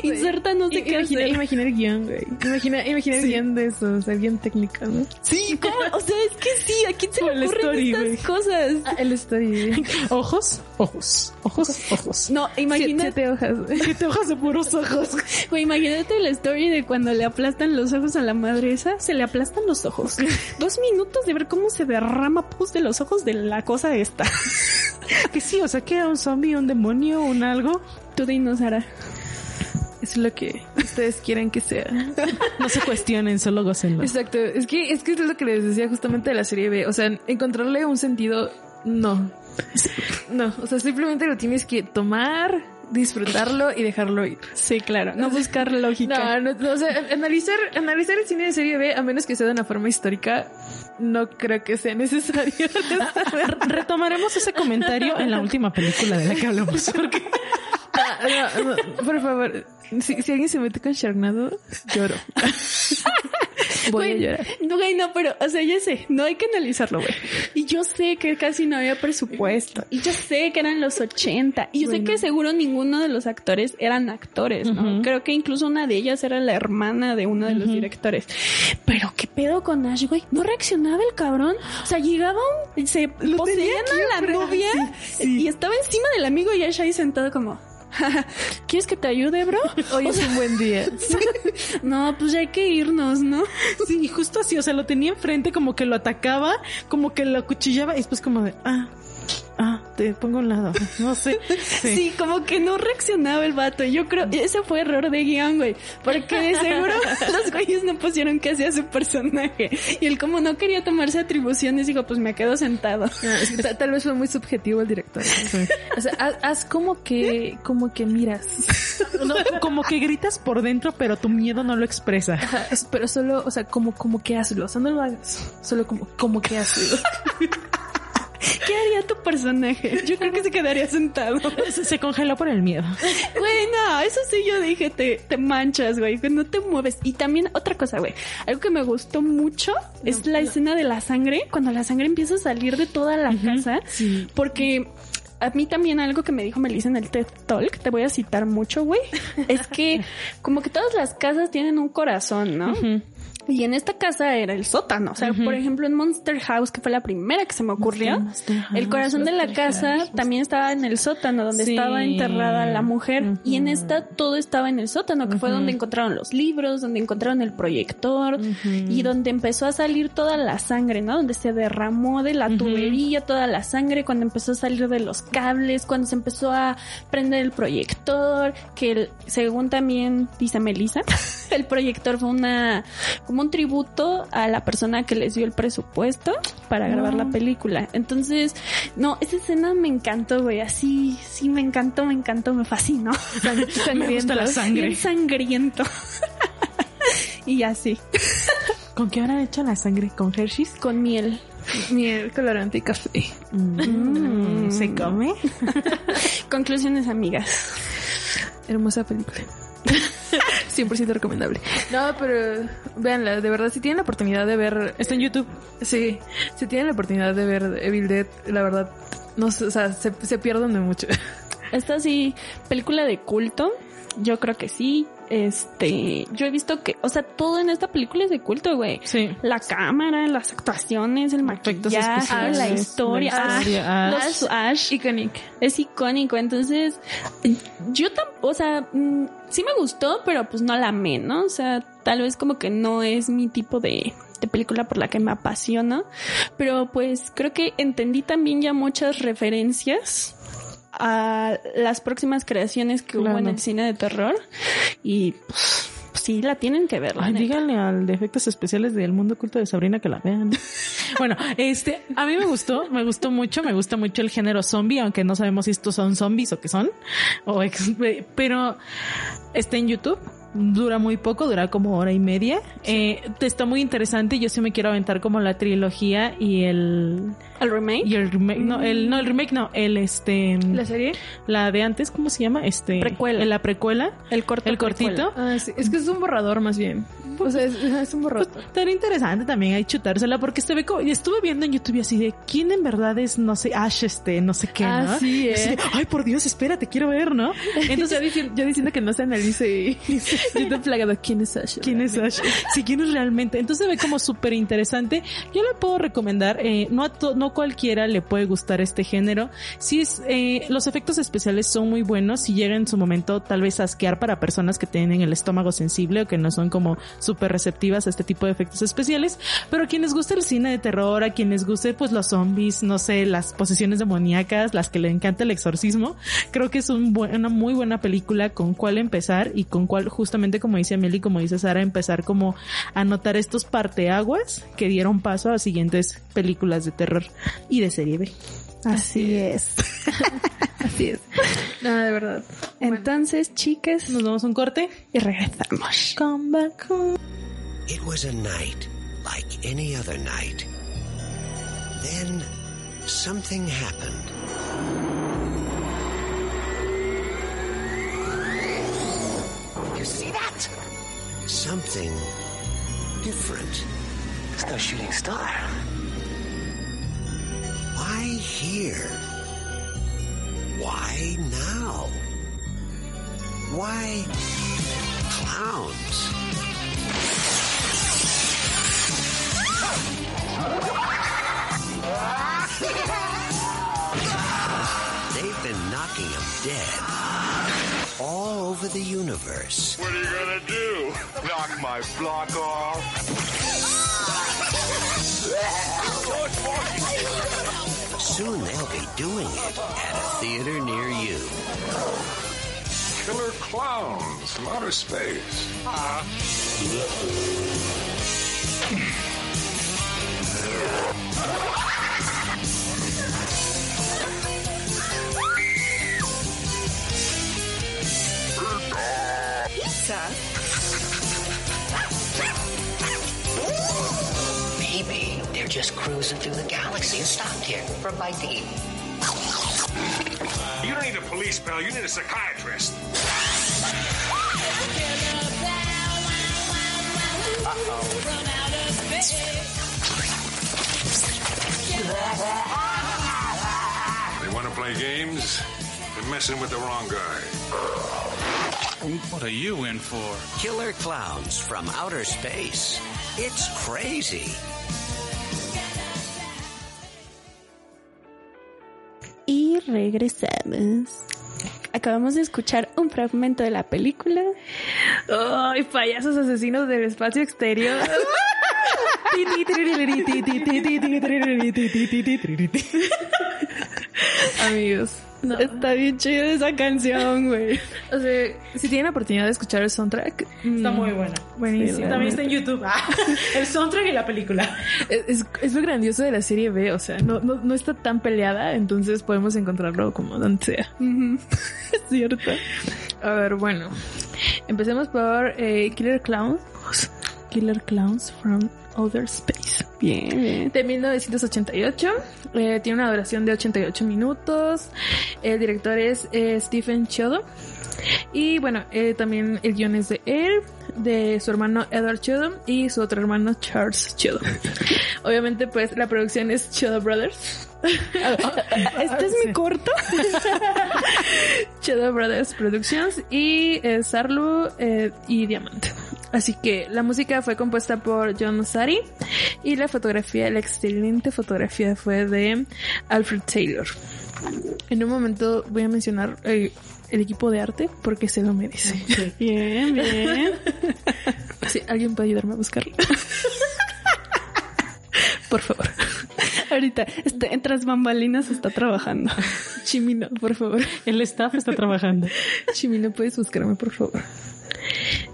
inserta no sé I- qué imagina, hacer. imagina el guion, güey. Imagina, imagina el guion de eso, o sea, bien técnico, ¿no? Sí, ¿cómo? O sea, es que sí, ¿a quién se Como le el ocurren story, estas cosas? Ah, el story, güey. Ojos, ojos, ojos, ojos. No, imagina, Siete hojas. Siete hojas de puros ojos. Güey, imagínate la story de cuando le aplastan los ojos a la madre esa. Se le aplastan los ojos. Dos minutos de ver cómo se derrama pus de los ojos de la cosa esta. que sí, o sea, que era un zombie, un demonio, un algo. Tú dinos, Sara. Es lo que ustedes quieren que sea. No se cuestionen, solo gocenlo. Exacto. Es que, es que es lo que les decía justamente de la serie B. O sea, encontrarle un sentido, no. No, o sea, simplemente lo tienes que tomar, disfrutarlo y dejarlo ir. Sí, claro. No buscar lógica. No, no, o sea, analizar, analizar el cine de serie B, a menos que sea de una forma histórica, no creo que sea necesario. Retomaremos ese comentario en la última película de la que hablamos. Porque... No, no, por favor, si, si, alguien se mete con Sharknado, lloro. Voy a llorar. No, güey, no, pero, o sea, ya sé, no hay que analizarlo, güey. Y yo sé que casi no había presupuesto. Y yo sé que eran los 80. Y yo sé que seguro ninguno de los actores eran actores, ¿no? Creo que incluso una de ellas era la hermana de uno de los directores. Pero, ¿qué pedo con Ash, güey? No reaccionaba el cabrón. O sea, llegaba un, se poseían a la novia y estaba encima del amigo y Ash ahí sentado como, ¿Quieres que te ayude, bro? Hoy es un buen día. no, pues ya hay que irnos, ¿no? Sí, justo así, o sea, lo tenía enfrente como que lo atacaba, como que lo cuchillaba y después como de, ah, ah, te pongo a un lado. No sé. Sí. como que no reaccionaba el vato. Yo creo, ese fue error de guion, güey. Porque de seguro los güeyes no pusieron que hacía su personaje. Y él como no quería tomarse atribuciones, dijo, pues me quedo sentado. Ah, tal, vez fue muy subjetivo el director. O sea, haz, como que, como que miras. como que gritas por dentro, pero tu miedo no lo expresa. pero solo, o sea, como, como que hazlo. O sea, no lo hagas. Solo como, como que hazlo. ¿Qué haría tu personaje? Yo creo que se quedaría sentado. Se, congeló por el miedo. Güey, no, eso sí yo dije, te, te manchas, güey, no te mueves. Y también otra cosa, güey, algo que me gustó mucho es la escena de la sangre, cuando la sangre empieza a salir de toda la casa. Sí. Porque a mí también algo que me dijo Melissa en el TED Talk, te voy a citar mucho, güey, es que como que todas las casas tienen un corazón, ¿no? Y en esta casa era el sótano. O sea, por ejemplo, en Monster House, que fue la primera que se me ocurrió, el corazón de la casa también estaba en el sótano, donde estaba enterrada la mujer. Y en esta todo estaba en el sótano, que fue donde encontraron los libros, donde encontraron el proyector y donde empezó a salir toda la sangre, ¿no? Donde se derramó de la tubería toda la sangre, cuando empezó a salir de los cables, cuando se empezó a prender el proyector, que según también dice Melissa, el proyector fue una un tributo a la persona que les dio el presupuesto para grabar la película. Entonces, no, esa escena me encantó, güey. Así, sí, me encantó, me encantó, me fascinó. me gusta la sangre. sangriento. y así. ¿Con qué habrán hecho la sangre? ¿Con Hershey's? Con miel. Miel, colorante y café. Mm, ¿Se come? Conclusiones, amigas. Hermosa película. 100% recomendable. No, pero véanla, de verdad, si tienen la oportunidad de ver... Está en YouTube. Sí, si tienen la oportunidad de ver Evil Dead, la verdad, no sé, o sea, se, se pierden de mucho. Esta sí, película de culto, yo creo que sí. Este, yo he visto que, o sea, todo en esta película es de culto, güey. Sí. La cámara, las actuaciones, el maquillaje, la historia, la Ash, Ash, icónico. Es icónico, entonces yo tampoco, o sea, mm, sí me gustó, pero pues no la amé, ¿no? O sea, tal vez como que no es mi tipo de de película por la que me apasiona, pero pues creo que entendí también ya muchas referencias a las próximas creaciones que hubo en el cine de terror y pues, sí la tienen que ver. Ay, díganle al de efectos especiales del mundo oculto de Sabrina que la vean. bueno, este, a mí me gustó, me gustó mucho, me gusta mucho el género zombie, aunque no sabemos si estos son zombies o qué son, o pero está en YouTube dura muy poco, dura como hora y media. Eh, está muy interesante. Yo sí me quiero aventar como la trilogía y el ¿El remake? Y el remake, no, el, no, el remake no, el este... ¿La serie? La de antes, ¿cómo se llama? Este... Precuela. La precuela. El corto. El cortito. Ah, sí. Es que es un borrador más bien. O sea, es, un borrador. Pues, interesante también hay chutársela porque se ve como, estuve viendo en YouTube así de quién en verdad es, no sé, Ash, este, no sé qué, ah, ¿no? Sí, eh. Ay, por Dios, espérate, quiero ver, ¿no? Entonces yo, diciendo, que no se analice y yo te plagado, ¿quién es Ash? ¿Quién es Ash? Sí, ¿quién es realmente? Entonces se ve como súper interesante. Yo le puedo recomendar, eh, no, a no no cualquiera le puede gustar este género. Sí, es, eh, los efectos especiales son muy buenos y llegan en su momento tal vez a asquear para personas que tienen el estómago sensible o que no son como súper receptivas a este tipo de efectos especiales, pero a quienes gusta el cine de terror, a quienes guste pues los zombies, no sé, las posesiones demoníacas, las que le encanta el exorcismo, creo que es una muy buena película con cuál empezar y con cuál justamente como dice Amelie, como dice Sara, empezar como a notar estos parteaguas que dieron paso a siguientes películas de terror y de serie B. Así es. Así es. Nada, de verdad. Entonces, chicas, nos damos un corte y regresamos. Come back home. It was a night like any other night. Then something happened. You see that? Something different. It's no shooting star. Why here? Why now? Why clowns? They've been knocking them dead all over the universe. What are you gonna do? Knock my block off? Soon they'll be doing it at a theater near you. Killer clowns from outer space. Maybe they're just cruising through the galaxy and stopped here for a bite to eat. You don't need a police pal, you need a psychiatrist. They want to play games? They're messing with the wrong guy. What are you in for? Killer clowns from outer space. It's crazy. Regresamos. Acabamos de escuchar un fragmento de la película. Ay, payasos asesinos del espacio exterior. Amigos. No. Está bien chida esa canción, güey. O sea, si tienen la oportunidad de escuchar el soundtrack, Está muy buena. buenísimo. Sí, también está en YouTube. Ah, el soundtrack y la película. Es, es, es lo grandioso de la serie B, o sea, no, no, no está tan peleada, entonces podemos encontrarlo como donde sea. Es cierto. A ver, bueno. Empecemos por eh, Killer Clowns. Killer Clowns from Outer Space. Bien, bien. De 1988. Eh, tiene una duración de 88 minutos. El director es eh, Stephen Chodo. Y bueno, eh, también el guion es de él, de su hermano Edward Chodo y su otro hermano Charles Chodo. Obviamente, pues la producción es Chodo Brothers. Este es mi corto. Shadow Brothers Productions y eh, Sarlu eh, y Diamante. Así que la música fue compuesta por John Sari y la fotografía, la excelente fotografía fue de Alfred Taylor. En un momento voy a mencionar el equipo de arte porque se lo merece. Bien, bien. Sí, ¿Alguien puede ayudarme a buscarlo? Por favor. Ahorita, este, tras bambalinas está trabajando. Chimino, por favor. El staff está trabajando. Chimino, ¿puedes buscarme, por favor?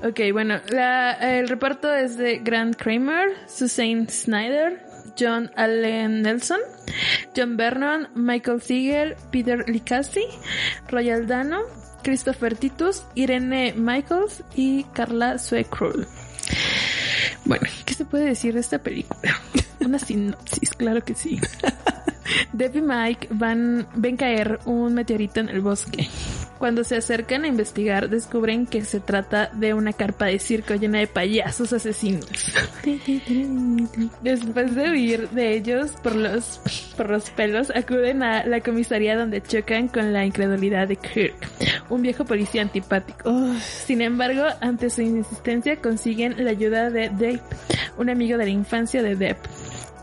Ok, bueno, la- el reparto es de Grant Kramer, Suzanne Snyder, John Allen Nelson, John Vernon, Michael Siegel, Peter Licassi, Royal Dano, Christopher Titus, Irene Michaels y Carla Suecruel. Bueno, ¿qué se puede decir de esta película? Una sinopsis, claro que sí. Deb y Mike van, ven caer un meteorito en el bosque. Cuando se acercan a investigar, descubren que se trata de una carpa de circo llena de payasos asesinos. Después de huir de ellos por los, por los pelos, acuden a la comisaría donde chocan con la incredulidad de Kirk, un viejo policía antipático. Sin embargo, ante su insistencia consiguen la ayuda de Dave, un amigo de la infancia de Deb.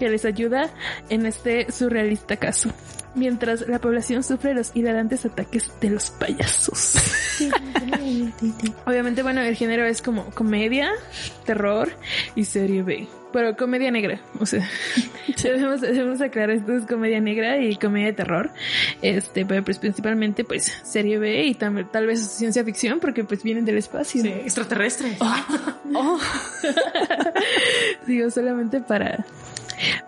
Que les ayuda en este surrealista caso. Mientras la población sufre los hilarantes ataques de los payasos. Obviamente, bueno, el género es como comedia, terror y serie B. Pero comedia negra, o sea, debemos, debemos aclarar esto es comedia negra y comedia de terror. Este, pero pues principalmente pues serie B y tam- tal vez ciencia ficción porque pues vienen del espacio. Extraterrestre. Oh. Digo, solamente para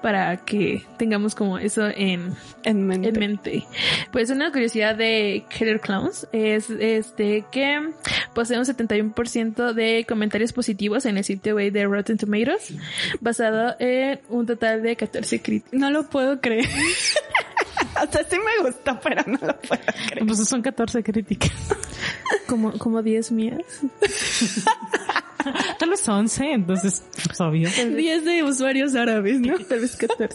para que tengamos como eso en, En mente. en mente. Pues una curiosidad de Killer Clowns es este que posee un 71% de comentarios positivos en el sitio web de Rotten Tomatoes, basado en un total de 14 críticas. No lo puedo creer. o sea, sí me gustó, pero no lo puedo creer. Pues son 14 críticas. Como, como 10 mías. Tal vez 11, entonces, pues obvio. 10 de usuarios árabes, ¿no? Tal vez 14.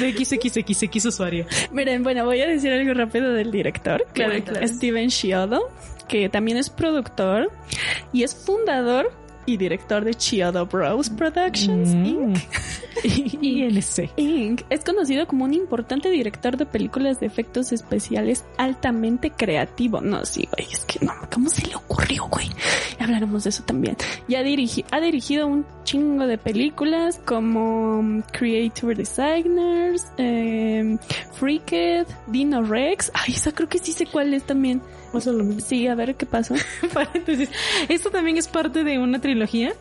De XXXX usuario. Miren, bueno, voy a decir algo rápido del director. Claro, es claro. Steven Chiodo, que también es productor y es fundador y director de Chiodo Bros Productions Mm. Inc. INC. Inc. Es conocido como un importante director de películas de efectos especiales altamente creativo. No, sí, güey, es que no, ¿cómo se le ocurrió, güey? Hablaremos de eso también. Ya dirigi ha dirigido un chingo de películas como um, Creature Designers, eh, Freaked, Dino Rex. Ay, esa creo que sí sé cuál es también. Sí, a ver qué pasó. Paréntesis. Esto también es parte de una trilogía,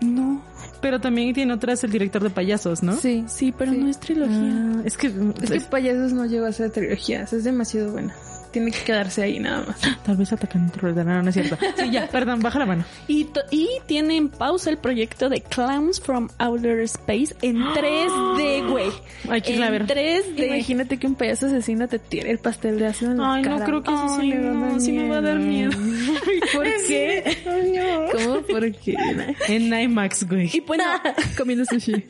No, pero también tiene otras el director de payasos, ¿no? Sí. sí, pero Sí. no es trilogía. Ah, es que, Es que Payasos no llegó a ser trilogía, o es demasiado buena. Tiene que quedarse ahí nada más. tal vez atacan no, no es cierto. Sí, ya, perdón, baja la mano. Y, y tiene en pausa el proyecto de Clowns from Outer Space en 3D, güey. Hay que irla a En ver. 3D. Imagínate que un payaso asesino te tire el pastel de ácido en la Ay, no, cara. creo que sí, sí Ay, me va a no, dar sí me va a dar miedo. ¿Por qué? ¿Cómo? ¿Por qué? En IMAX, güey. Y bueno, Comiendo sushi.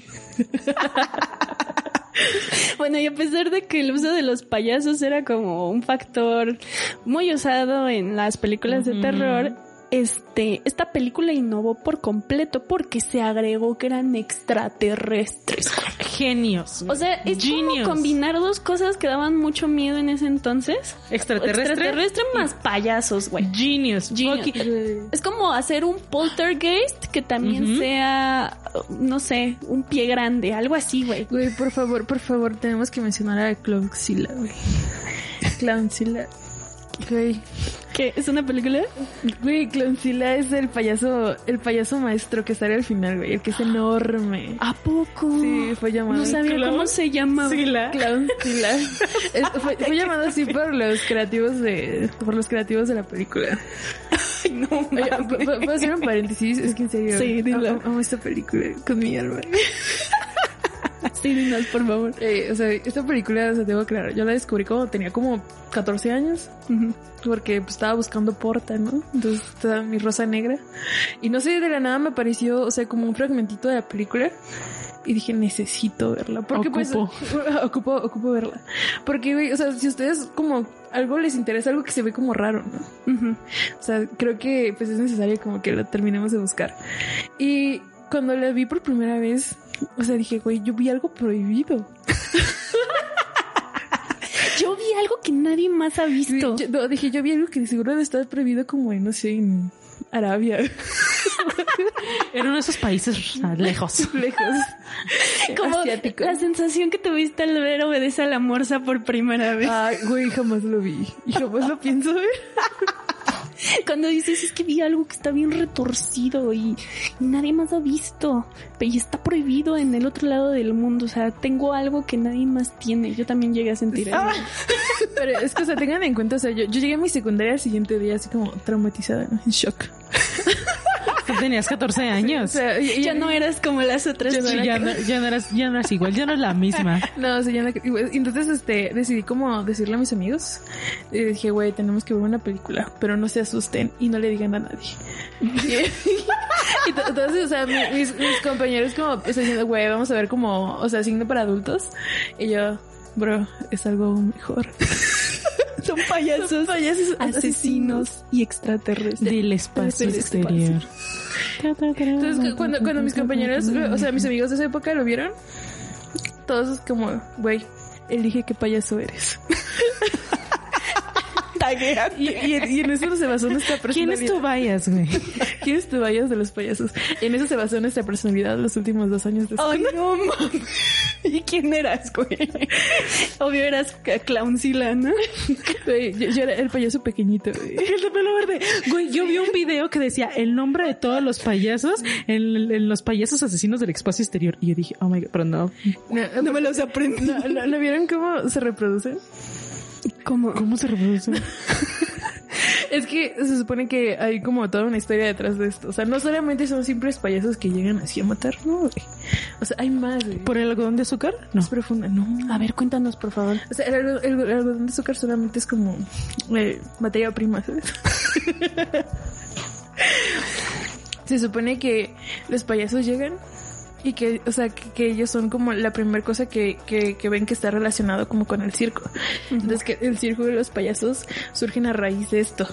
bueno, y a pesar de que el uso de los payasos era como un factor muy usado en las películas de terror, este, esta película innovó por completo porque se agregó que eran extraterrestres. Genios. O sea, es Genius. como combinar dos cosas que daban mucho miedo en ese entonces. Extraterrestre. Extraterrestre más payasos, güey. Genius. Genius. Es como hacer un poltergeist que también sea, no sé, un pie grande, algo así, güey. Güey, por favor, por favor, tenemos que mencionar a Clownzilla, güey. Clownzilla. Güey, ¿Qué? ¿Es una película? güey, Clownzilla es el payaso, el payaso maestro que sale al final, güey, el que es enorme. ¿A poco? Sí, fue llamado. No sabía cómo se llama. Es- fue, fue llamado así por los creativos de, por los creativos de la película. Ay, no, Oye, mames. ¿pu- pu- ¿puedo hacer un paréntesis? Es que en serio. Sí, dilo. Amo, amo esta película con mi alma. Sí, dinos, por favor. Eh, o sea, esta película, o sea, debo aclarar, yo la descubrí cuando tenía como 14 años. Porque pues, estaba buscando porta, ¿no? Entonces estaba mi rosa negra. Y no sé, de la nada me apareció, o sea, como un fragmentito de la película. Y dije, necesito verla. Porque Ocupo. pues. Ocupo, ocupo verla. Porque, güey, o sea, si a ustedes como algo les interesa, algo que se ve como raro, ¿no? O sea, creo que pues es necesario como que lo terminemos de buscar. Y cuando la vi por primera vez, o sea, dije, güey, yo vi algo prohibido. Yo vi algo que nadie más ha visto. Yo- no, dije, yo vi algo que seguro debe estar prohibido como en, no sé, en Arabia. Era uno de esos países lejos. Lejos. Como asiático. la sensación que tuviste al ver obedece a la morsa por primera vez. Ay, güey, jamás lo vi. Y jamás lo pienso ver. Cuando dices es que vi algo que está bien retorcido y, y nadie más ha visto. Y está prohibido en el otro lado del mundo. O sea, tengo algo que nadie más tiene. Yo también llegué a sentir eso. Pero es que, o sea, tengan en cuenta, o sea, yo, yo llegué a mi secundaria el siguiente día así como traumatizada, ¿no? En shock. Tú tenías 14 O años. sea, Ya no eras como las otras Ya no Sí, ya, no, ya no eras, ya no eras igual, ya no eras la misma. No, o sea, ya no- y entonces este decidí como decirle a mis amigos y dije, güey, tenemos que ver una película, pero no se asusten y no le digan a nadie. y to- entonces, o sea, mi- mis, mis compañeros como pues diciendo, güey, vamos a ver como, o sea, signo para adultos y yo, bro, es algo mejor. Son payasos, payasos asesinos y extraterrestres. Del espacio Del exterior. Entonces, cuando, cuando mis compañeros, o sea, mis amigos de esa época lo vieron, todos como, güey, elige qué payaso eres. y, y, y, en eso se basó nuestra personalidad. ¿Quién es tu bias, güey? ¿Quién es tu bias de los payasos? En eso se basó nuestra personalidad los últimos dos años de Ay, no, mames. ¿Y quién eras, güey? Obvio eras clowncila, ¿no? Güey, yo, yo, era el payaso pequeñito, güey. El de pelo verde. Güey, yo vi un video que decía el nombre de todos los payasos en, en los payasos asesinos del espacio exterior. Y yo dije, oh my god, pero no. No, no me los aprendí. ¿No, no, ¿no vieron cómo se reproducen? ¿Cómo, ¿Cómo se reproduce? es que se supone que hay como toda una historia detrás de esto. O sea, no solamente son simples payasos que llegan así a matar, no, güey. O sea, hay más, güey. ¿Por el algodón de azúcar? No. Es profunda, no. A ver, cuéntanos, por favor. O sea, el, el, el algodón de azúcar solamente es como eh, materia prima, ¿sabes? se supone que los payasos llegan y que, o sea, que, que ellos son como la primera cosa que, que, que, ven que está relacionado como con el circo. Entonces que el circo de los payasos surgen a raíz de esto.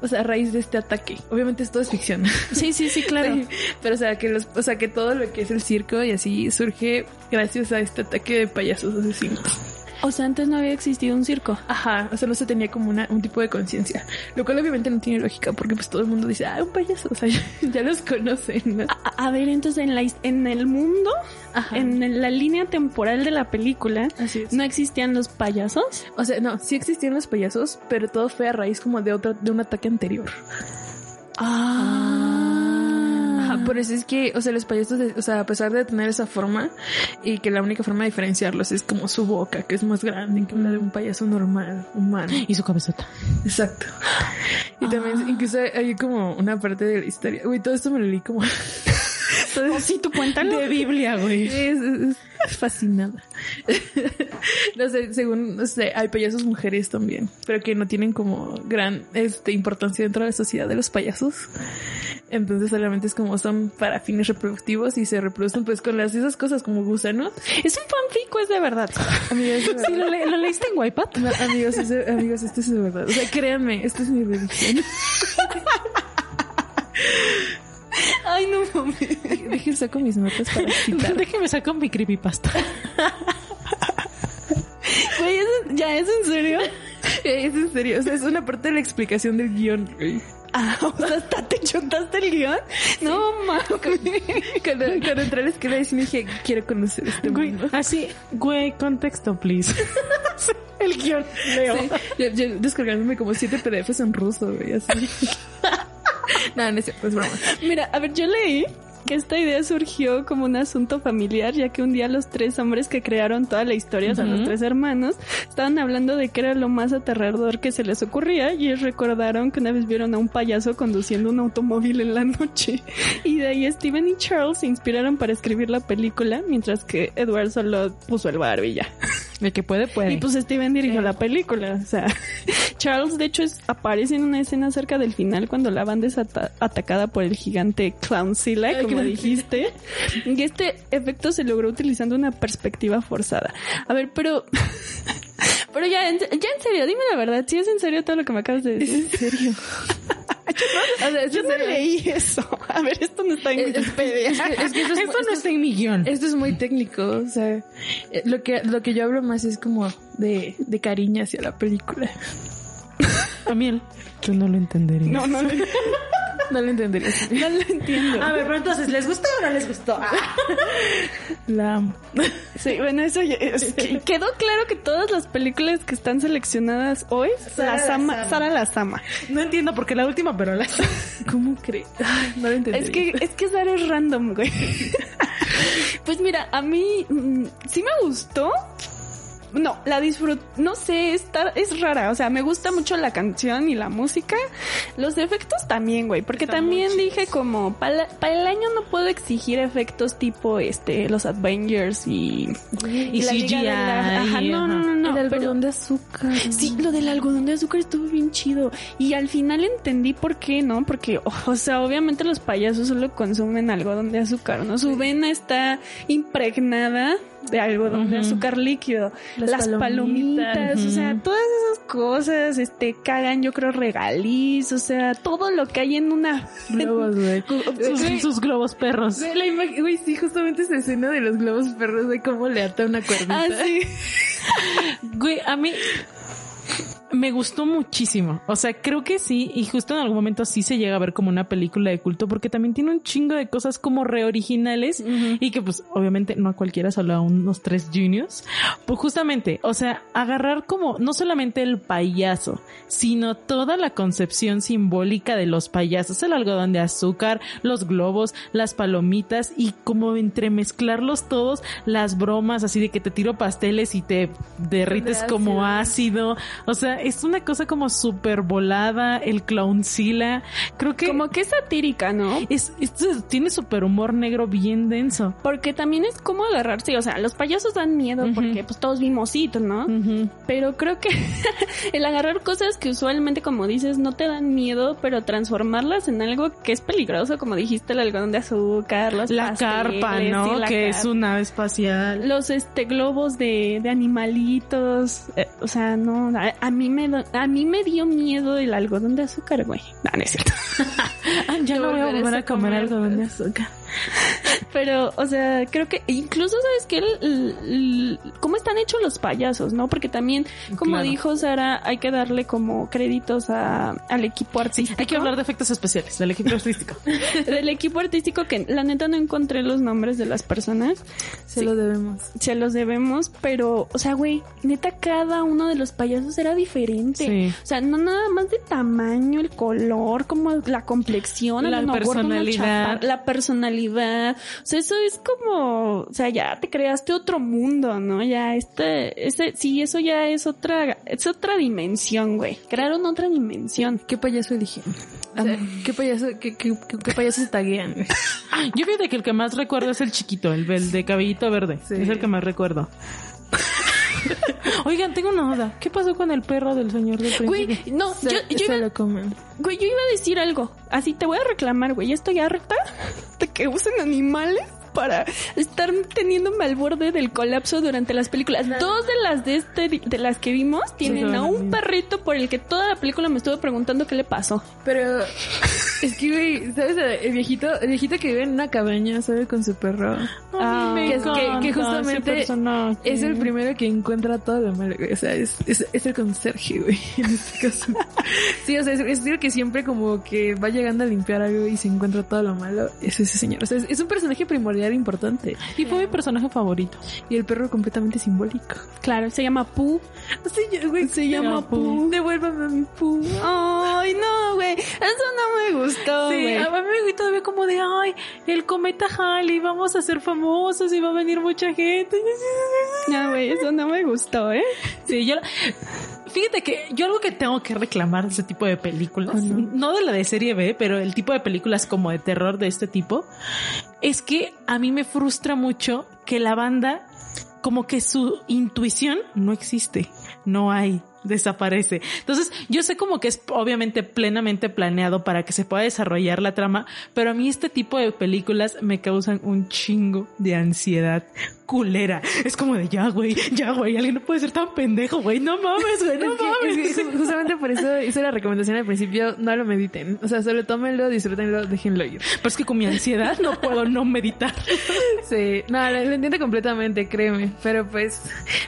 O sea, a raíz de este ataque. Obviamente esto es ficción. Sí, sí, sí, claro. Sí, pero o sea, que los, o sea, que todo lo que es el circo y así surge gracias a este ataque de payasos asesinos. O sea, antes no había existido un circo. Ajá, o sea, no se tenía como una, un tipo de conciencia. Lo cual obviamente no tiene lógica porque pues todo el mundo dice, ah, un payaso, o sea, ya, ya los conocen. ¿no? A, a, ver, entonces en, la, en el mundo, Ajá. en la línea temporal de la película, Así. ¿no existían los payasos? O sea, no, sí existían los payasos, pero todo fue a raíz como de otro, de un ataque anterior. Ah. Ajá, por eso es que, o sea, los payasos, de, o sea, a pesar de tener esa forma y que la única forma de diferenciarlos es como su boca, que es más grande que la de un payaso normal, humano. Y su cabezota. Exacto. Y ah. también, incluso hay como una parte de la historia. Güey, todo esto me lo leí como. Entonces, oh, sí, tú cuéntalo. De Biblia, güey. Es, es, es fascinada. no sé, según, no sé, hay payasos mujeres también, pero que no tienen como gran este, importancia dentro de la sociedad de los payasos. Entonces solamente es como son para fines reproductivos y se reproducen pues con las esas cosas como gusanos. Es un fanfic, es de verdad. Amigos, verdad. Sí, ¿lo, le, ¿lo, leíste en Wipeout? No, amigos, es de, amigos, esto es de verdad. O sea, créanme, esto es mi religión. Déjenme saco mis notas para citar. Déjenme saco mi creepypasta. Güey, ¿ya es en serio? Es en serio. O sea, es una parte de la explicación del guion, güey. Ah, o sea, hasta te chutaste el guion. No, mames. Cuando, cuando entré a la escuela y dije, quiero conocer este güey, mundo. Así, güey, contexto, please. el guion, Leo. Sí, yo, yo descargándome como siete PDFs en ruso, güey, así. No, no es cierto, es broma. Mira, a ver, yo leí que esta idea surgió como un asunto familiar, ya que un día los tres hombres que crearon toda la historia, uh -huh. o sea, los tres hermanos, estaban hablando de que era lo más aterrador que se les ocurría y ellos recordaron que una vez vieron a un payaso conduciendo un automóvil en la noche. Y de ahí Steven y Charles se inspiraron para escribir la película, mientras que Edward solo puso el barbilla. El que puede, puede. Y pues Steven dirigió la película. O sea, Charles, de hecho, es, aparece en una escena cerca del final cuando la banda es ata atacada por el gigante Clownsilla, como dijiste. Y este efecto se logró utilizando una perspectiva forzada. A ver, pero... Pero ya, en, ya en serio, dime la verdad, si ¿sí es en serio todo lo que me acabas de decir. ¿Es en serio? o sea, yo no leí eso. A ver, esto no está en Wikipedia. Es, es, es que esto, es, esto no está en mi guion. Esto es muy técnico. O sea, lo que, lo que yo hablo más es como de, de cariño hacia la película. También. Yo no lo entendería. No, no lo No lo entendería. No lo entiendo. A ver, pero entonces, ¿les gustó o no les gustó? Ah. La amo. Sí, bueno, eso ya, es, que quedó claro que todas las películas que están seleccionadas hoy, Sara las ama, Sara las ama. No entiendo por qué la última, pero la ¿Cómo crees? No lo entendí. Es que, es que Sara es random, güey. Pues mira, a mí mmm, sí me gustó, no, la disfruto, no sé, está, es rara, o sea, me gusta mucho la canción y la música, los efectos también, güey, porque también dije como, para pa el año no puedo exigir efectos tipo, este, los Avengers y... Y, y la CGI. La, ajá, no, no, no, no. El algodón de azúcar. Sí, lo del algodón de azúcar estuvo bien chido, y al final entendí por qué, ¿no? Porque, o sea, obviamente los payasos solo consumen algodón de azúcar, ¿no? Su vena está impregnada de algodón de azúcar líquido, las, palomitas, o sea, todas esas cosas, este, cagan, yo creo, regaliz, o sea, todo lo que hay en una... Globos, güey. sus, sus globos perros. Güey, sí, justamente esa escena de los globos perros de cómo le ata una cuerdita. Ah, sí. Güey, a mí me gustó muchísimo. O sea, creo que sí, y justo en algún momento sí se llega a ver como una película de culto, porque también tiene un chingo de cosas como reoriginales y que pues obviamente no a cualquiera, solo a unos tres juniors. Pues justamente, o sea, agarrar como no solamente el payaso, sino toda la concepción simbólica de los payasos, el algodón de azúcar, los globos, las palomitas y como entremezclarlos todos, las bromas así de que te tiro pasteles y te derrites como ácido. O sea, es una cosa como súper volada, el clowncilla. Creo que Como que es satírica, ¿no? es, es- tiene súper humor negro bien denso. Porque también es como agarrarse, o sea, los payasos dan miedo porque pues todos vimos it, ¿no? Pero creo que el agarrar cosas que usualmente, como dices, no te dan miedo, pero transformarlas en algo que es peligroso, como dijiste, el algodón de azúcar, los La pasteles, carpa, ¿no? la que es una nave espacial. los este globos de, de animalitos, eh, o sea, no, a, a mí me a mí me dio miedo el algodón de azúcar, güey. No, no es cierto. Ya no voy a volver a comer comer algodón de azúcar. Pero, o sea, creo que incluso sabes que el, el- el- cómo están hechos los payasos, ¿no? Porque también, como Claro. dijo Sara, hay que darle como créditos a, al equipo artístico. Hay que hablar de efectos especiales del equipo artístico. del equipo artístico que la neta no encontré los nombres de las personas. Se lo debemos. Se los debemos, pero, o sea, güey, neta cada uno de los payasos era diferente. Sí. O sea, no nada más de tamaño, el color, como la complexión, el La uno personalidad. la personalidad. O sea, eso es como, o sea, ya te creaste otro mundo, ¿no? Ya este, ese, sí, eso ya es otra, es otra dimensión, güey. Crearon otra dimensión. ¿Qué payaso eligieron? O sea, ¿qué payaso, qué, qué, qué, qué payaso se taguean? güey? Yo fíjate que el que más recuerdo es el chiquito, el, el de cabellito verde. Sí. Es el que más recuerdo. Oigan, tengo una duda. ¿Qué pasó con el perro del señor del Güey, principio? no, Se, yo, yo se iba, lo comen. güey, yo iba a decir algo. Así te voy a reclamar, güey. Estoy harta de que usen animales para estar teniéndome al borde del colapso durante las películas. Dos de las de este de las que vimos tienen a un perrito por el que toda la película me estuve preguntando qué le pasó. Pero es que, güey, ¿sabes? El viejito, el viejito que vive en una cabaña, ¿sabe? Con su perro. Me que, es- que- que justamente es el primero que encuentra todo lo malo, güey. O sea, es, es, es el conserje, güey, en este caso. Sí, o sea, es, es el que siempre como que va llegando a limpiar algo y se encuentra todo lo malo. Es ese señor. O sea, es, es un personaje primordial importante. Y fue mi personaje favorito. Y el perro completamente simbólico. Claro, se llama Pooh. Sí, güey, se llama Pooh. Devuélvame a mi Pooh. Ay, no, güey. Eso no me gustó, Sí, güey. a mí me todavía como de, ay, el cometa Halley, vamos a ser famosos y va a venir mucha gente. No, güey, eso no me gustó, ¿eh? Sí, yo, fíjate que yo algo que tengo que reclamar de ese tipo de películas, no de la de serie B, pero el tipo de películas como de terror de este tipo, es que a mí me frustra mucho que la banda, como que su intuición no existe, no hay desaparece. Entonces, yo sé como que es obviamente plenamente planeado para que se pueda desarrollar la trama, pero a mí este tipo de películas me causan un chingo de ansiedad culera. Es como de ya, güey, ya, güey, alguien no puede ser tan pendejo, güey, no mames, güey, no Es que- mames. es que ju- justamente por eso hice la recomendación al principio, no lo mediten. O sea, solo tómenlo, disfrútenlo, déjenlo ir. Pero es que con mi ansiedad no puedo no meditar. Sí, no, lo, entiendo completamente, créeme. Pero pues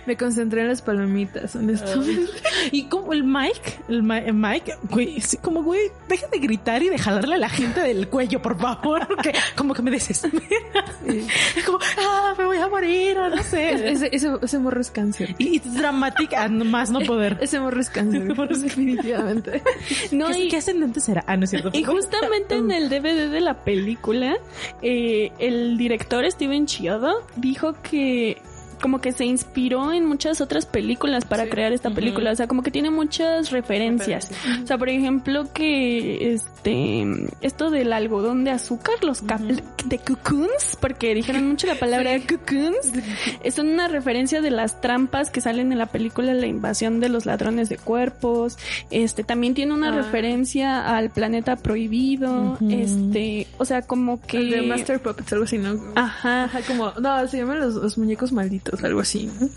me concentré en las palomitas, honestamente. Y como el Mike, el, el Mike, güey, es como, güey, deja de gritar y de jalarle a la gente del cuello, por favor, porque como que me desespera. Es como, ah, me voy a morir, o no sé. ese, ese, ese morro es cáncer. Y es dramática, más no poder. Ese morro es cáncer, definitivamente. No, ¿Qué, y, qué ascendente será? Ah, no es cierto. y justamente en el DVD de la película, eh, el director Steven Chiodo dijo que como que se inspiró en muchas otras películas para crear esta película. O sea, como que tiene muchas referencias. O sea, por ejemplo, que este, esto del algodón de azúcar, los cap de cocoons, porque dijeron mucho la palabra cocoons, son una referencia de las trampas que salen en la película La invasión de los ladrones de cuerpos. Este, también tiene una Ah. referencia al planeta prohibido. Este, o sea, como que. El de Master Puppets, algo así, ¿no? Ajá. Ajá, como, no, se llaman los, los muñecos malditos, algo así. ¿no?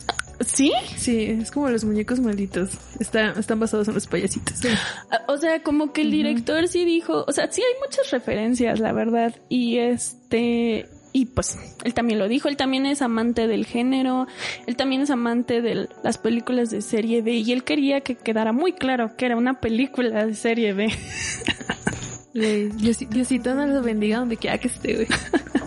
¿Sí? Sí, es como los muñecos malditos. Está, están basados en los payasitos. Ah, O sea, como que el director sí dijo, o sea, sí hay muchas referencias, la verdad. Y este, y pues, él también lo dijo, él también es amante del género, él también es amante de las películas de serie B y él quería que quedara muy claro que era una película de serie B. Diosito nos lo bendiga donde quiera que esté, güey.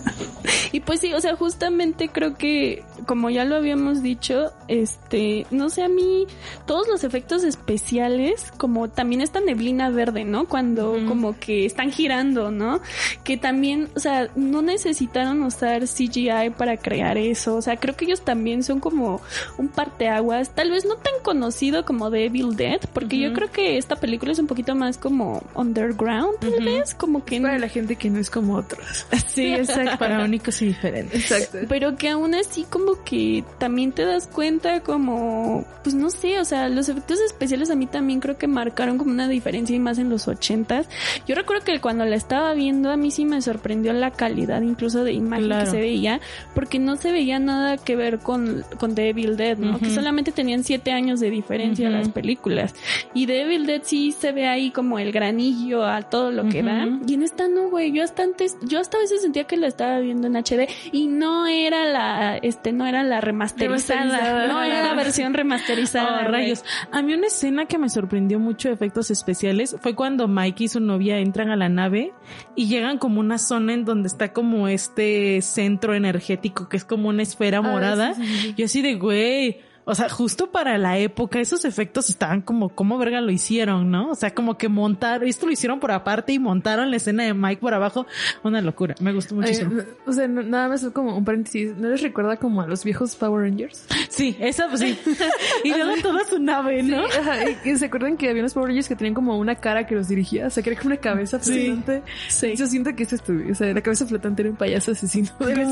Y pues sí, o sea, justamente creo que, como ya lo habíamos dicho, este, no sé, a mí, todos los efectos especiales, como también esta neblina verde, ¿no? Cuando como que están girando, ¿no? Que también, o sea, no necesitaron usar CGI para crear eso. O sea, creo que ellos también son como un parteaguas, tal vez no tan conocido como The Evil Dead, porque yo creo que esta película es un poquito más como underground, tal vez, como que Para la gente que no es como otros. Sí, exacto. Para únicos y diferentes. Exacto. Pero que aún así como que también te das cuenta como, pues no sé, o sea, los efectos especiales a mí también creo que marcaron como una diferencia y más en los ochentas. Yo recuerdo que cuando la estaba viendo a mí sí me sorprendió la calidad incluso de imagen Claro. que se veía, porque no se veía nada que ver con, con The Evil Dead, ¿no? Que solamente tenían siete años de diferencia las películas. Y The Evil Dead sí se ve ahí como el granillo a todo lo que da. Y en esta no, güey, yo hasta antes, yo hasta a veces sentía que la estaba viendo en HD y no era la, este, no era la remasterizada, Remasterizada. no era la versión remasterizada. Oh, rayos. A mí una escena que me sorprendió mucho de efectos especiales fue cuando Mike y su novia entran a la nave y llegan como una zona en donde está como este centro energético que es como una esfera morada. Yo así de, güey, o sea, justo para la época esos efectos estaban como, ¿cómo verga lo hicieron, no? O sea, como que montar, esto lo hicieron por aparte y montaron la escena de Mike por abajo. Una locura. Me gustó muchísimo. Ay, o sea, no- nada más como un paréntesis. ¿No les recuerda como a los viejos Power Rangers? Sí, esa pues sí. y luego toda su nave, ¿no? Ajá, y se acuerdan que había unos Power Rangers que tenían como una cara que los dirigía, o sea, que era como una cabeza Sí. flotante. Sí. Yo siento que eso estuvo, o sea, la cabeza flotante era un payaso asesino. exterior.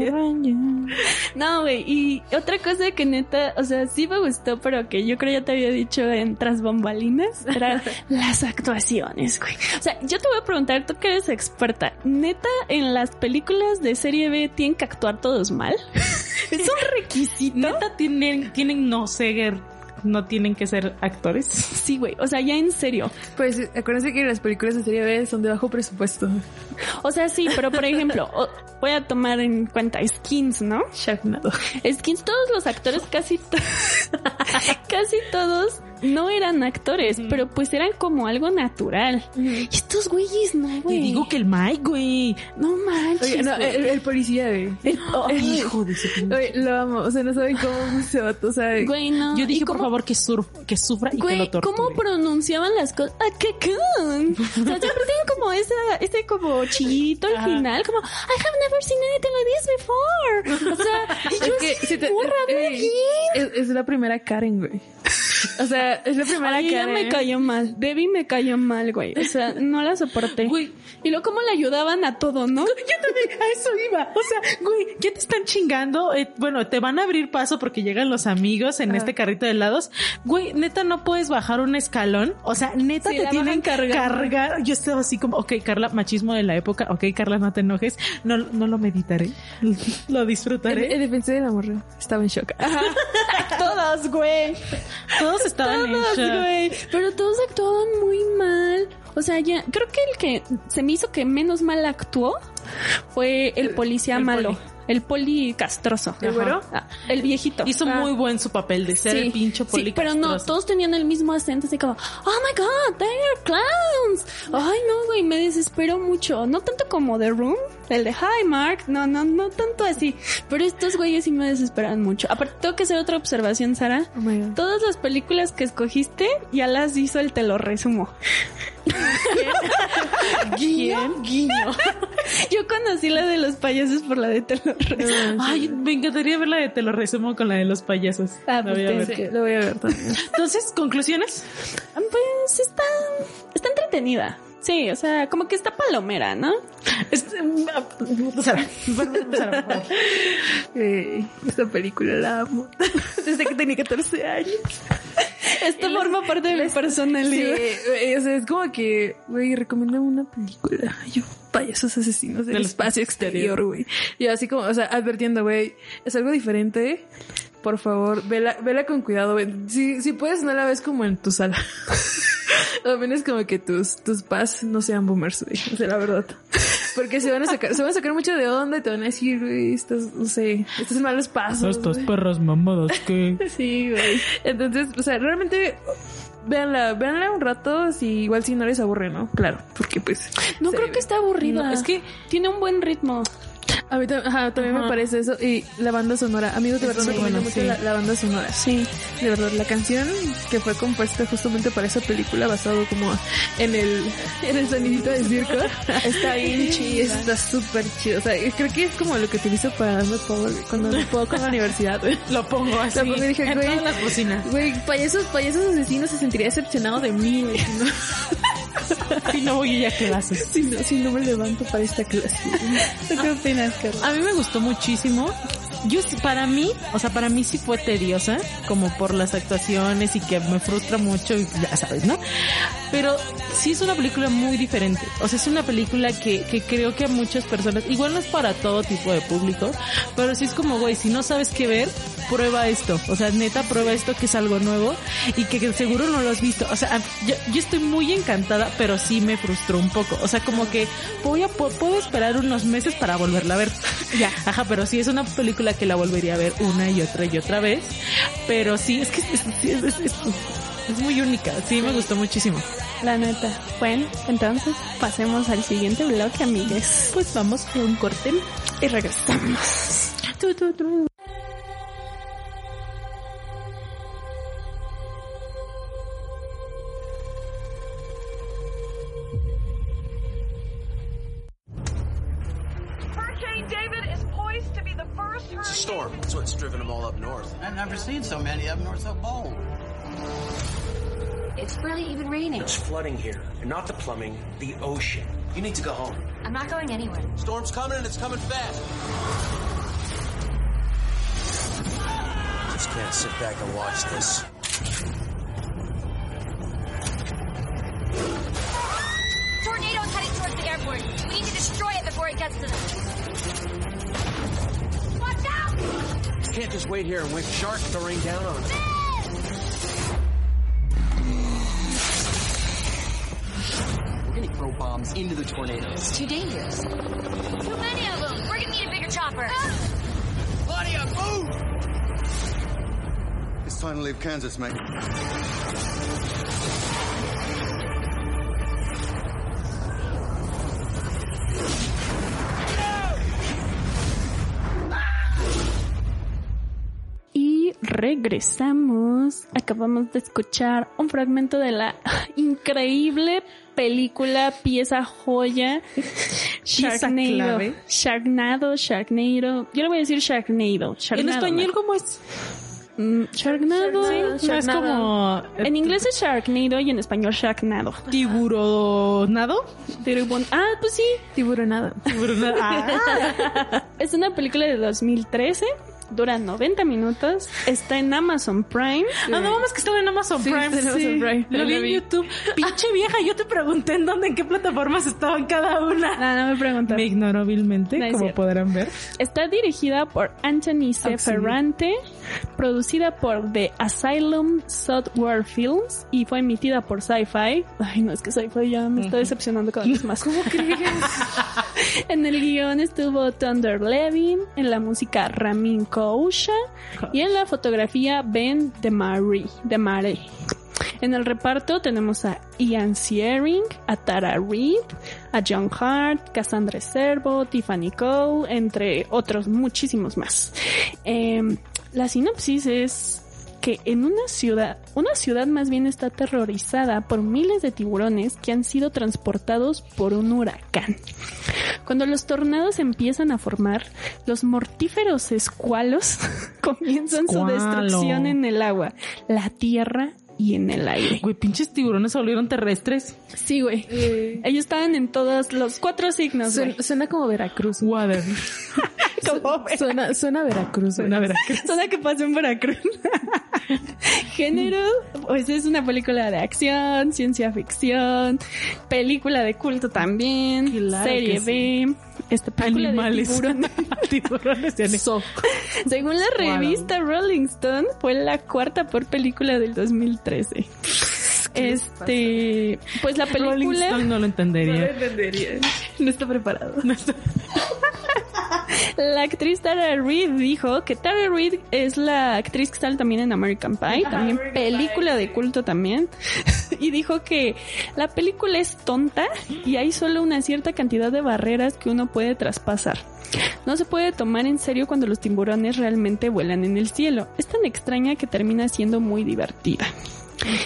No, güey, y otra cosa que neta, o sea, sí me gustó, pero que yo creo ya te había dicho en tras bambalinas, era las actuaciones, güey. O sea, yo te voy a preguntar, tú que eres experta, neta, en las películas de serie B tienen que actuar todos mal. ¿Es un requisito? Neta tienen, tienen no ser, no tienen que ser actores. Sí, güey, o sea, ya en serio. Pues acuérdense que las películas de serie B son de bajo presupuesto. O sea, sí, pero por ejemplo, o- voy a tomar en cuenta Skins, ¿no? Sharknado. Skins, todos los actores, casi, to- casi todos no eran actores, pero pues eran como algo natural. Y estos güeyes no, güey. Y digo que el Mike, güey. no manches. Oye, no, güey. el, el policía, güey. Ay, Hijo de su pinche- Oye, lo amo, o sea, no saben cómo se va, o sea, güey, no. Yo dije, ¿Y por favor, que, sur que sufra y que lo torture. ¿cómo pronunciaban las cosas? ¡Ah, qué cool! O sea, siempre tienen como esa, ese como chillito al final, como, I have never seen anything like this before. O sea, y yo es que si te- bien. es, es la primera Karen, güey. O sea, es la primera Ay, ella Karen. me cayó mal. Debbie me cayó mal, güey. O sea, no la soporté. Güey. Y luego cómo le ayudaban a todo, ¿no? Yo también a eso iba. O sea, güey, ya te están chingando. Eh, bueno, te van a abrir paso porque llegan los amigos en este carrito de helados. Güey, neta, no puedes bajar un escalón. O sea, neta, Sí, te tienen que cargando. cargar. Yo estaba así como, ok, Carla, machismo de la época. Ok, Carla, no te enojes. No, no lo meditaré. lo disfrutaré. el defensor de la morra estaba en shock. Todos, güey. Todos shock. güey. Pero todos actuaban muy mal. O sea, ya, creo que el que se me hizo que menos mal actuó fue el policía el malo. poli. El poli castroso. ¿El güero? Ah, el viejito. Hizo Ah. muy buen su papel de ser el pinche sí, poli pero no, todos tenían el mismo acento, así como, oh my god, they're clowns. Ay, no, güey, me desesperó mucho. No tanto como The Room, el de Hi Mark, no, no, no tanto así. Pero estos güeyes sí me desesperan mucho. Aparte, tengo que hacer otra observación, Sara. Oh my god. Todas las películas que escogiste ya las hizo el te lo resumo. Guiño, guiño. Yo así la de los payasos por la de te lo. Ay, me encantaría ver la de te lo resumo con la de los payasos. Ah, pues voy. Sí, lo voy a ver también. Entonces, conclusiones. Pues está, está entretenida. Sí, o sea, como que está palomera, ¿no? Este, Sara, Sara, por favor. Eh, esta película la amo. Desde que tenía 14 años. Esto forma parte de mi Sí, personalidad. güey, o sea, es como que, güey, recomiendo una película. Yo, payasos asesinos del Del espacio exterior, güey. Y así como, o sea, advirtiendo, güey, es algo diferente. Por favor, vela, vela con cuidado. Si, si puedes, no la ves como en tu sala. o menos como que tus, tus pas no sean boomers, güey. O sea, la verdad. Porque se van a sacar, se van a sacar mucho de onda y te van a decir, güey, estás, no sé, estás en malos pasos. Estos güey. perros mamados que... Sí, güey. Entonces, o sea, realmente véanla, véanla un rato, si igual si no les aburre, ¿no? Claro, porque pues No creo ve. que está aburrida. No, es que tiene un buen ritmo. A mí ajá, también me parece eso y la banda sonora, amigos de verdad me muy recomiendo mucho sí. la, la banda sonora. Sí. De verdad, la canción que fue compuesta justamente para esa película basado como en el en el sonidito del circo. Está bien chida. Está súper chido. O sea, creo que es como lo que utilizo para darme power cuando me puedo con la universidad. Lo pongo así. Lo pongo y dije, en güey. todas las. Güey, payasos, payasos asesinos se sentiría decepcionado de mí, güey, si no, voy a ir a clases. si no, si no me levanto para esta clase. ¿Tú qué opinas, Carlos? A mí me gustó muchísimo. Yo, para mí, o sea, para mí sí fue tediosa, como por las actuaciones y que me frustra mucho, y ya sabes, ¿no? Pero sí es una película muy diferente. O sea, es una película que, que creo que a muchas personas, igual no es para todo tipo de público, pero sí es como, güey, si no sabes qué ver, prueba esto. O sea, neta, prueba esto que es algo nuevo y que, que seguro no lo has visto. O sea, yo, yo estoy muy encantada, pero sí me frustró un poco. O sea, como que voy a, pu- puedo esperar unos meses para volverla a ver. Ya. Ajá, pero sí es una película que la volvería a ver una y otra y otra vez. Pero sí, es que es, es- es- es- es- es muy única. Sí, me gustó muchísimo. La neta. Bueno, entonces pasemos al siguiente bloque, amigues. Pues vamos a un corte. Y regresamos. Tu, tu, tu. Up north. I've never seen so many up north so bold. It's barely even raining. It's flooding here, and not the plumbing, the ocean. You need to go home. I'm not going anywhere. Storm's coming and it's coming fast. Just can't sit back and watch this. Tornado's heading towards the airport. We need to destroy it before it gets to them. Watch out! Can't just wait here and wait sharks to rain down on us. We're gonna throw bombs into the tornadoes. It's too dangerous. Too many of them. We're gonna need a bigger chopper. Claudia, move! It's time to leave Kansas, mate. Y regresamos. Acabamos de escuchar un fragmento de la increíble película, pieza joya, Sharknado. Sharknado, Sharknado. Yo le voy a decir Sharknado. En Sharknado, español, ¿cómo es? Mm, Sharknado. No es como... En inglés es Sharknado y en español Sharknado. ¿Tiburonado? Tiburón. Ah, pues sí. Tiburonado. Tiburonado. Ah. Es una película de 2013. Dura 90 minutos. Está en Amazon Prime. Ah, no mames que estaba en Amazon Sí, Prime. Amazon. Lo vi en. YouTube. Pinche vieja, yo te pregunté en dónde, en qué plataformas estaban cada una. No, no me pregunto. Me ignoró vilmente, No como podrán ver. Está dirigida por Anthony C. Ferrante, producida por The Asylum Software Films y fue emitida por Sci-Fi. Ay, no, es que Sci-Fi ya me está decepcionando cada vez más. ¿Cómo crees? en el guion estuvo Thunder Levin, en la música Ramin Y en la fotografía Ben de Marie. En el reparto tenemos a Ian Searing, a Tara Reid, a John Hart, Cassandra Servo, Tiffany Cole, entre otros muchísimos más. Em, la sinopsis es que en una ciudad, una ciudad más bien está aterrorizada por miles de tiburones que han sido transportados por un huracán. Cuando los tornados empiezan a formar, los mortíferos escualos comienzan su destrucción en el agua, la tierra y en el aire. Güey, pinches tiburones se volvieron terrestres. Sí, güey. Ellos estaban en todos los cuatro signos, güey. Suena, suena como Veracruz. Water. Como- Suena, suena a Veracruz. Suena a. Veracruz. Suena que pasó en Veracruz. Género, pues es una película de acción, ciencia ficción, película de culto también, Claro serie B, este película Animales. de tiburones. tiburones anexo. Según la revista Rolling Stone, fue la cuarta por película del 2013. Este, pues la película no lo entendería. entendería. No está preparado. La actriz Tara Reid dijo que Tara Reid es la actriz que sale también en American Pie, también película de culto también. y dijo que la película es tonta y hay solo una cierta cantidad de barreras que uno puede traspasar. No se puede tomar en serio cuando los tiburones realmente vuelan en el cielo. Es tan extraña que termina siendo muy divertida.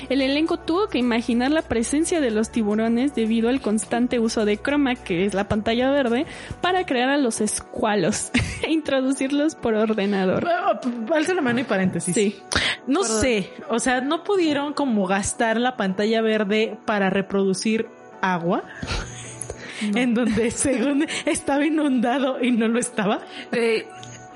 El elenco tuvo que imaginar la presencia de los tiburones debido al constante uso de croma, que es la pantalla verde, para crear a los escualos e introducirlos por ordenador. Alza la mano y paréntesis. Sí. No sé, o sea, no pudieron como gastar la pantalla verde para reproducir agua. En donde según estaba inundado y no lo estaba. Eh,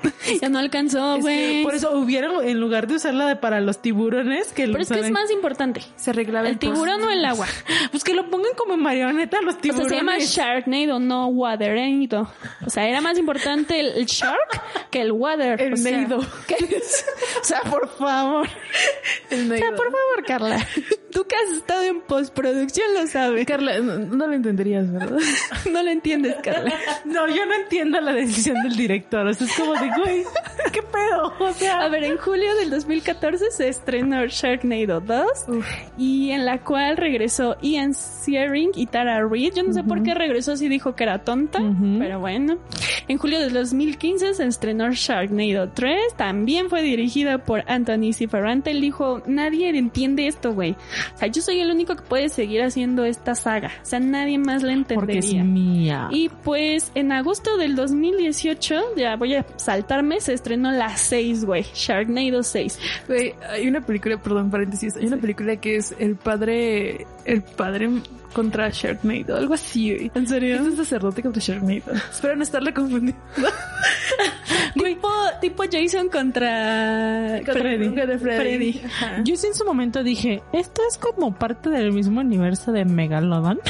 Ya no alcanzó, güey. por eso hubieron, en lugar de usarla de para los tiburones, que Pero es que es más importante. se arreglaba ¿El tiburón o el agua? Pues que lo pongan como marioneta los O sea, tiburones. se llama Sharknado, no Waternado. O sea, era más importante el, el shark que el water. El o sea. O sea, por favor. El O sea, por favor, Carla. Tú que has estado en postproducción lo sabes. Carla, no, no lo entenderías, ¿verdad? No lo entiendes, Carla. No, yo no entiendo la decisión del director. O sea, es como de, güey, ¿qué pedo? O sea, A ver, en julio del 2014 se estrenó Sharknado 2 y en la cual regresó Ian Searing y Tara Reid. Yo no sé por qué regresó si dijo que era tonta, pero bueno. En julio del 2015 se estrenó Sharknado 3. También fue dirigida por Anthony Ciferante. Él dijo, nadie entiende esto, güey. O sea, yo soy el único que puede seguir haciendo esta saga. O sea, nadie más la porque es entendería. mía. Y pues en agosto del 2018, ya voy a saltarme, se estrenó la 6, güey, Sharknado 6. Güey, hay una película, perdón, paréntesis, hay una película que es el padre, el padre contra Sharknado, algo así, güey. ¿En serio? Es un sacerdote contra Sharknado. Espero no estarla confundiendo. Tipo, tipo Jason contra, Contra Freddy. Freddy. Freddy. Yo sí en su momento dije, esto es como parte del mismo universo de Megalodon.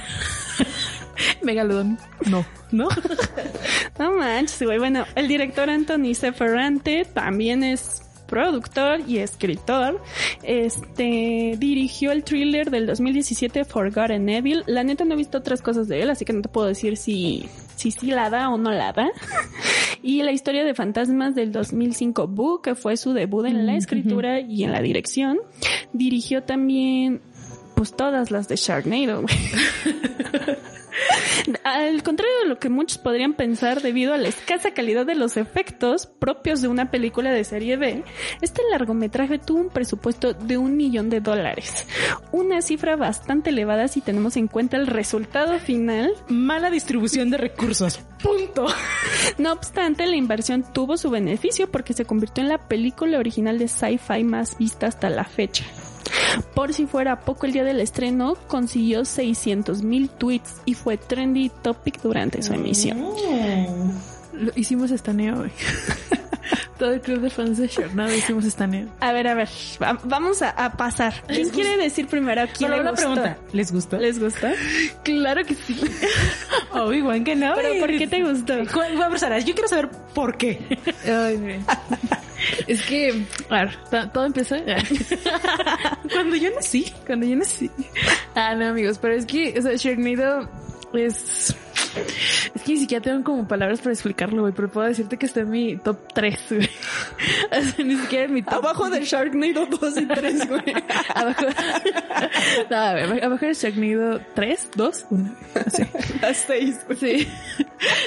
Megalodon. No, ¿no? No manches, güey. Bueno, el director Anthony Seferrante también es productor y escritor. Este dirigió el thriller del 2017 Forgotten Evil. La neta no he visto otras cosas de él, así que no te puedo decir si si sí la da o no la da. Y la historia de fantasmas del 2005 Boo, que fue su debut en la escritura y en la dirección. Dirigió también pues todas las de Sharknado. Al contrario de lo que muchos podrían pensar debido a la escasa calidad de los efectos propios de una película de serie B, este largometraje tuvo un presupuesto de un millón de dólares. Una cifra bastante elevada si tenemos en cuenta el resultado final. Mala distribución de recursos. Punto. No obstante, la inversión tuvo su beneficio porque se convirtió en la película original de sci-fi más vista hasta la fecha. Por si fuera poco el día del estreno, consiguió 600 mil tweets y fue trendy topic durante su emisión. Lo- hicimos estaneo, güey. Todo el club de fans de Sharknado hicimos estaneo. A ver, a ver, va- vamos a, a pasar. ¿Quién quiere decir primero quién Solo le una gustó? pregunta. ¿Les gustó? ¿Les gusta? Claro que sí. Oh, igual que no. ¿Pero por qué te gustó? Vamos a ver, yo quiero saber por qué. Ay. Es que, a ver, to- todo empezó Cuando yo nací. cuando yo nací. Ah, no, amigos, pero es que, o sea, Sharknado es... Es que ni siquiera tengo como palabras para explicarlo, güey, pero puedo decirte que está en mi top 3, güey. O sea, ni siquiera en mi top. Abajo del Sharknado 2 y 3, güey. abajo. No, a ver, abajo del Sharknado 3, 2, 1. Sí. A 6. Sí.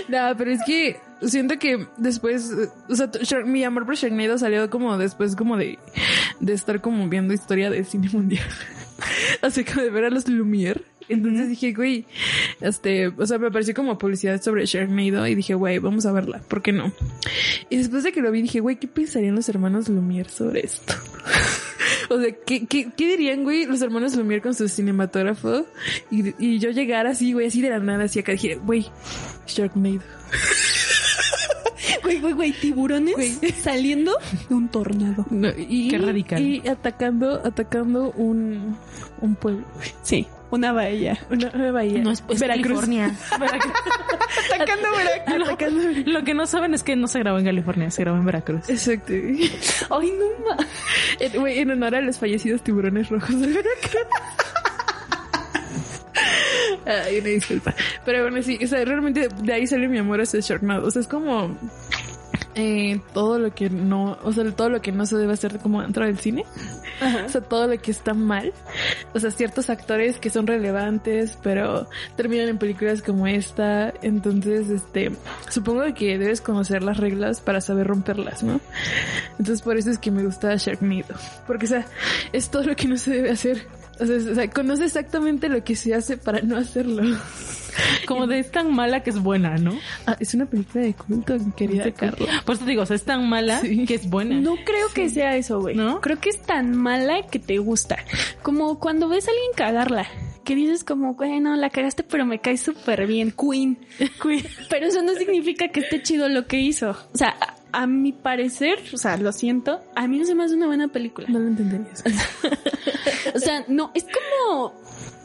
No, pero es que siento que después, o sea, mi amor por Sharknado salió como después como de, de estar como viendo historia de cine mundial. Así como de ver a los Lumière. Entonces dije, güey, este, o sea, me apareció como publicidad sobre Sharknado y dije, güey, vamos a verla, ¿por qué no? Y después de que lo vi dije, güey, ¿qué pensarían los hermanos Lumière sobre esto? O sea, ¿qué, qué, qué dirían, güey, los hermanos Lumière con su cinematógrafo? Y, y yo llegar así, güey, así de la nada, así acá, dije, güey, Sharknado. Güey, güey, güey, tiburones saliendo de un tornado. No, y, Qué radical. Y atacando, atacando un, un pueblo. Sí, una bahía. Una, una bahía. No es pues Veracruz. California. Veracruz. Atacando Veracruz. Atacando Veracruz. Lo que no saben es que no se grabó en California, se grabó en Veracruz. Exacto. Ay, no ma. En- Güey, en honor a los fallecidos tiburones rojos de Veracruz. Ay, una disculpa. Pero bueno, sí, o sea, realmente de ahí sale mi amor hacia Sharknado. O sea, es como eh, todo lo que no, o sea, todo lo que no se debe hacer como dentro del cine. O sea, todo lo que está mal. O sea, ciertos actores que son relevantes, pero terminan en películas como esta. Entonces, este, supongo que debes conocer las reglas para saber romperlas, ¿no? Entonces, por eso es que me gusta Sharknado. Porque, o sea, es todo lo que no se debe hacer. O sea, o sea, conoce exactamente lo que se hace para no hacerlo. Como de es tan mala que es buena, ¿no? Ah, es una película de culto, mi querida Carla. Por eso te digo, o sea, es tan mala Sí. que es buena. No creo que sea eso, güey. ¿No? Creo que es tan mala que te gusta. Como cuando ves a alguien cagarla. Que dices como, bueno, la cagaste, pero me cae súper bien. Queen. Queen. Pero eso no significa que esté chido lo que hizo. O sea, a, a mi parecer, o sea, lo siento, a mí no se me hace una buena película. No lo entenderías. O sea, no, es como...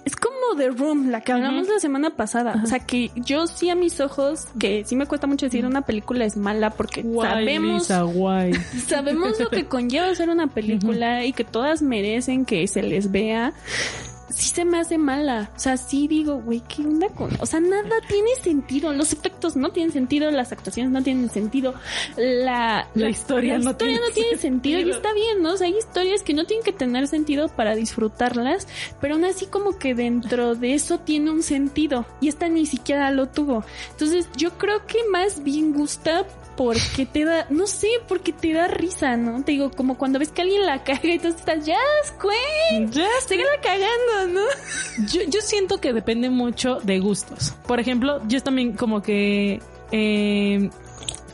Es como The Room, la que hablamos la semana pasada. O sea, que yo sí a mis ojos, que sí me cuesta mucho decir una película es mala porque Guay, sabemos Lisa, guay. sabemos lo que conlleva hacer una película y que todas merecen que se les vea. Sí se me hace mala. O sea, sí digo, güey, ¿qué onda con...? O sea, nada tiene sentido. Los efectos no tienen sentido, las actuaciones no tienen sentido, la... La historia la no historia tiene no tiene sentido. Y está bien, ¿no? O sea, hay historias que no tienen que tener sentido para disfrutarlas, pero aún así como que dentro de eso tiene un sentido. Y esta ni siquiera lo tuvo. Entonces, yo creo que más bien gusta porque te da, no sé, porque te da risa, ¿no? Te digo, como cuando ves que alguien la caga y tú estás, ya, güey, Ya síguela cagando, ¿no? Yo, yo siento que depende mucho de gustos. Por ejemplo, yo también como que... eh,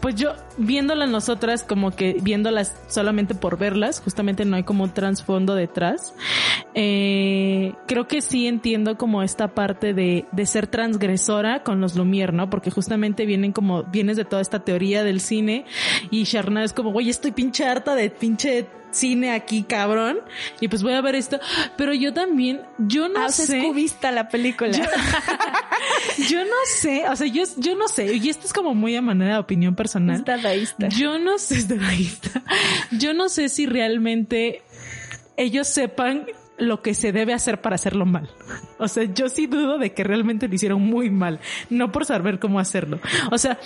pues yo viéndolas nosotras como que viéndolas solamente por verlas, justamente no hay como un trasfondo detrás. Eh, creo que sí entiendo como esta parte de, de ser transgresora con los Lumière, ¿no? Porque justamente vienen como, vienes de toda esta teoría del cine y Sharna es como, güey, estoy pinche harta de pinche cine aquí, cabrón. Y pues voy a ver esto. Pero yo también, yo no Ah, o sea, sé. es cubista la película. Yo no sé, o sea, yo, yo no sé, y esto es como muy a manera de opinión personal. Es dadaísta. Yo no sé, es dadaísta. Yo no sé si realmente ellos sepan lo que se debe hacer para hacerlo mal. O sea, yo sí dudo de que realmente lo hicieron muy mal, no por saber cómo hacerlo. O sea,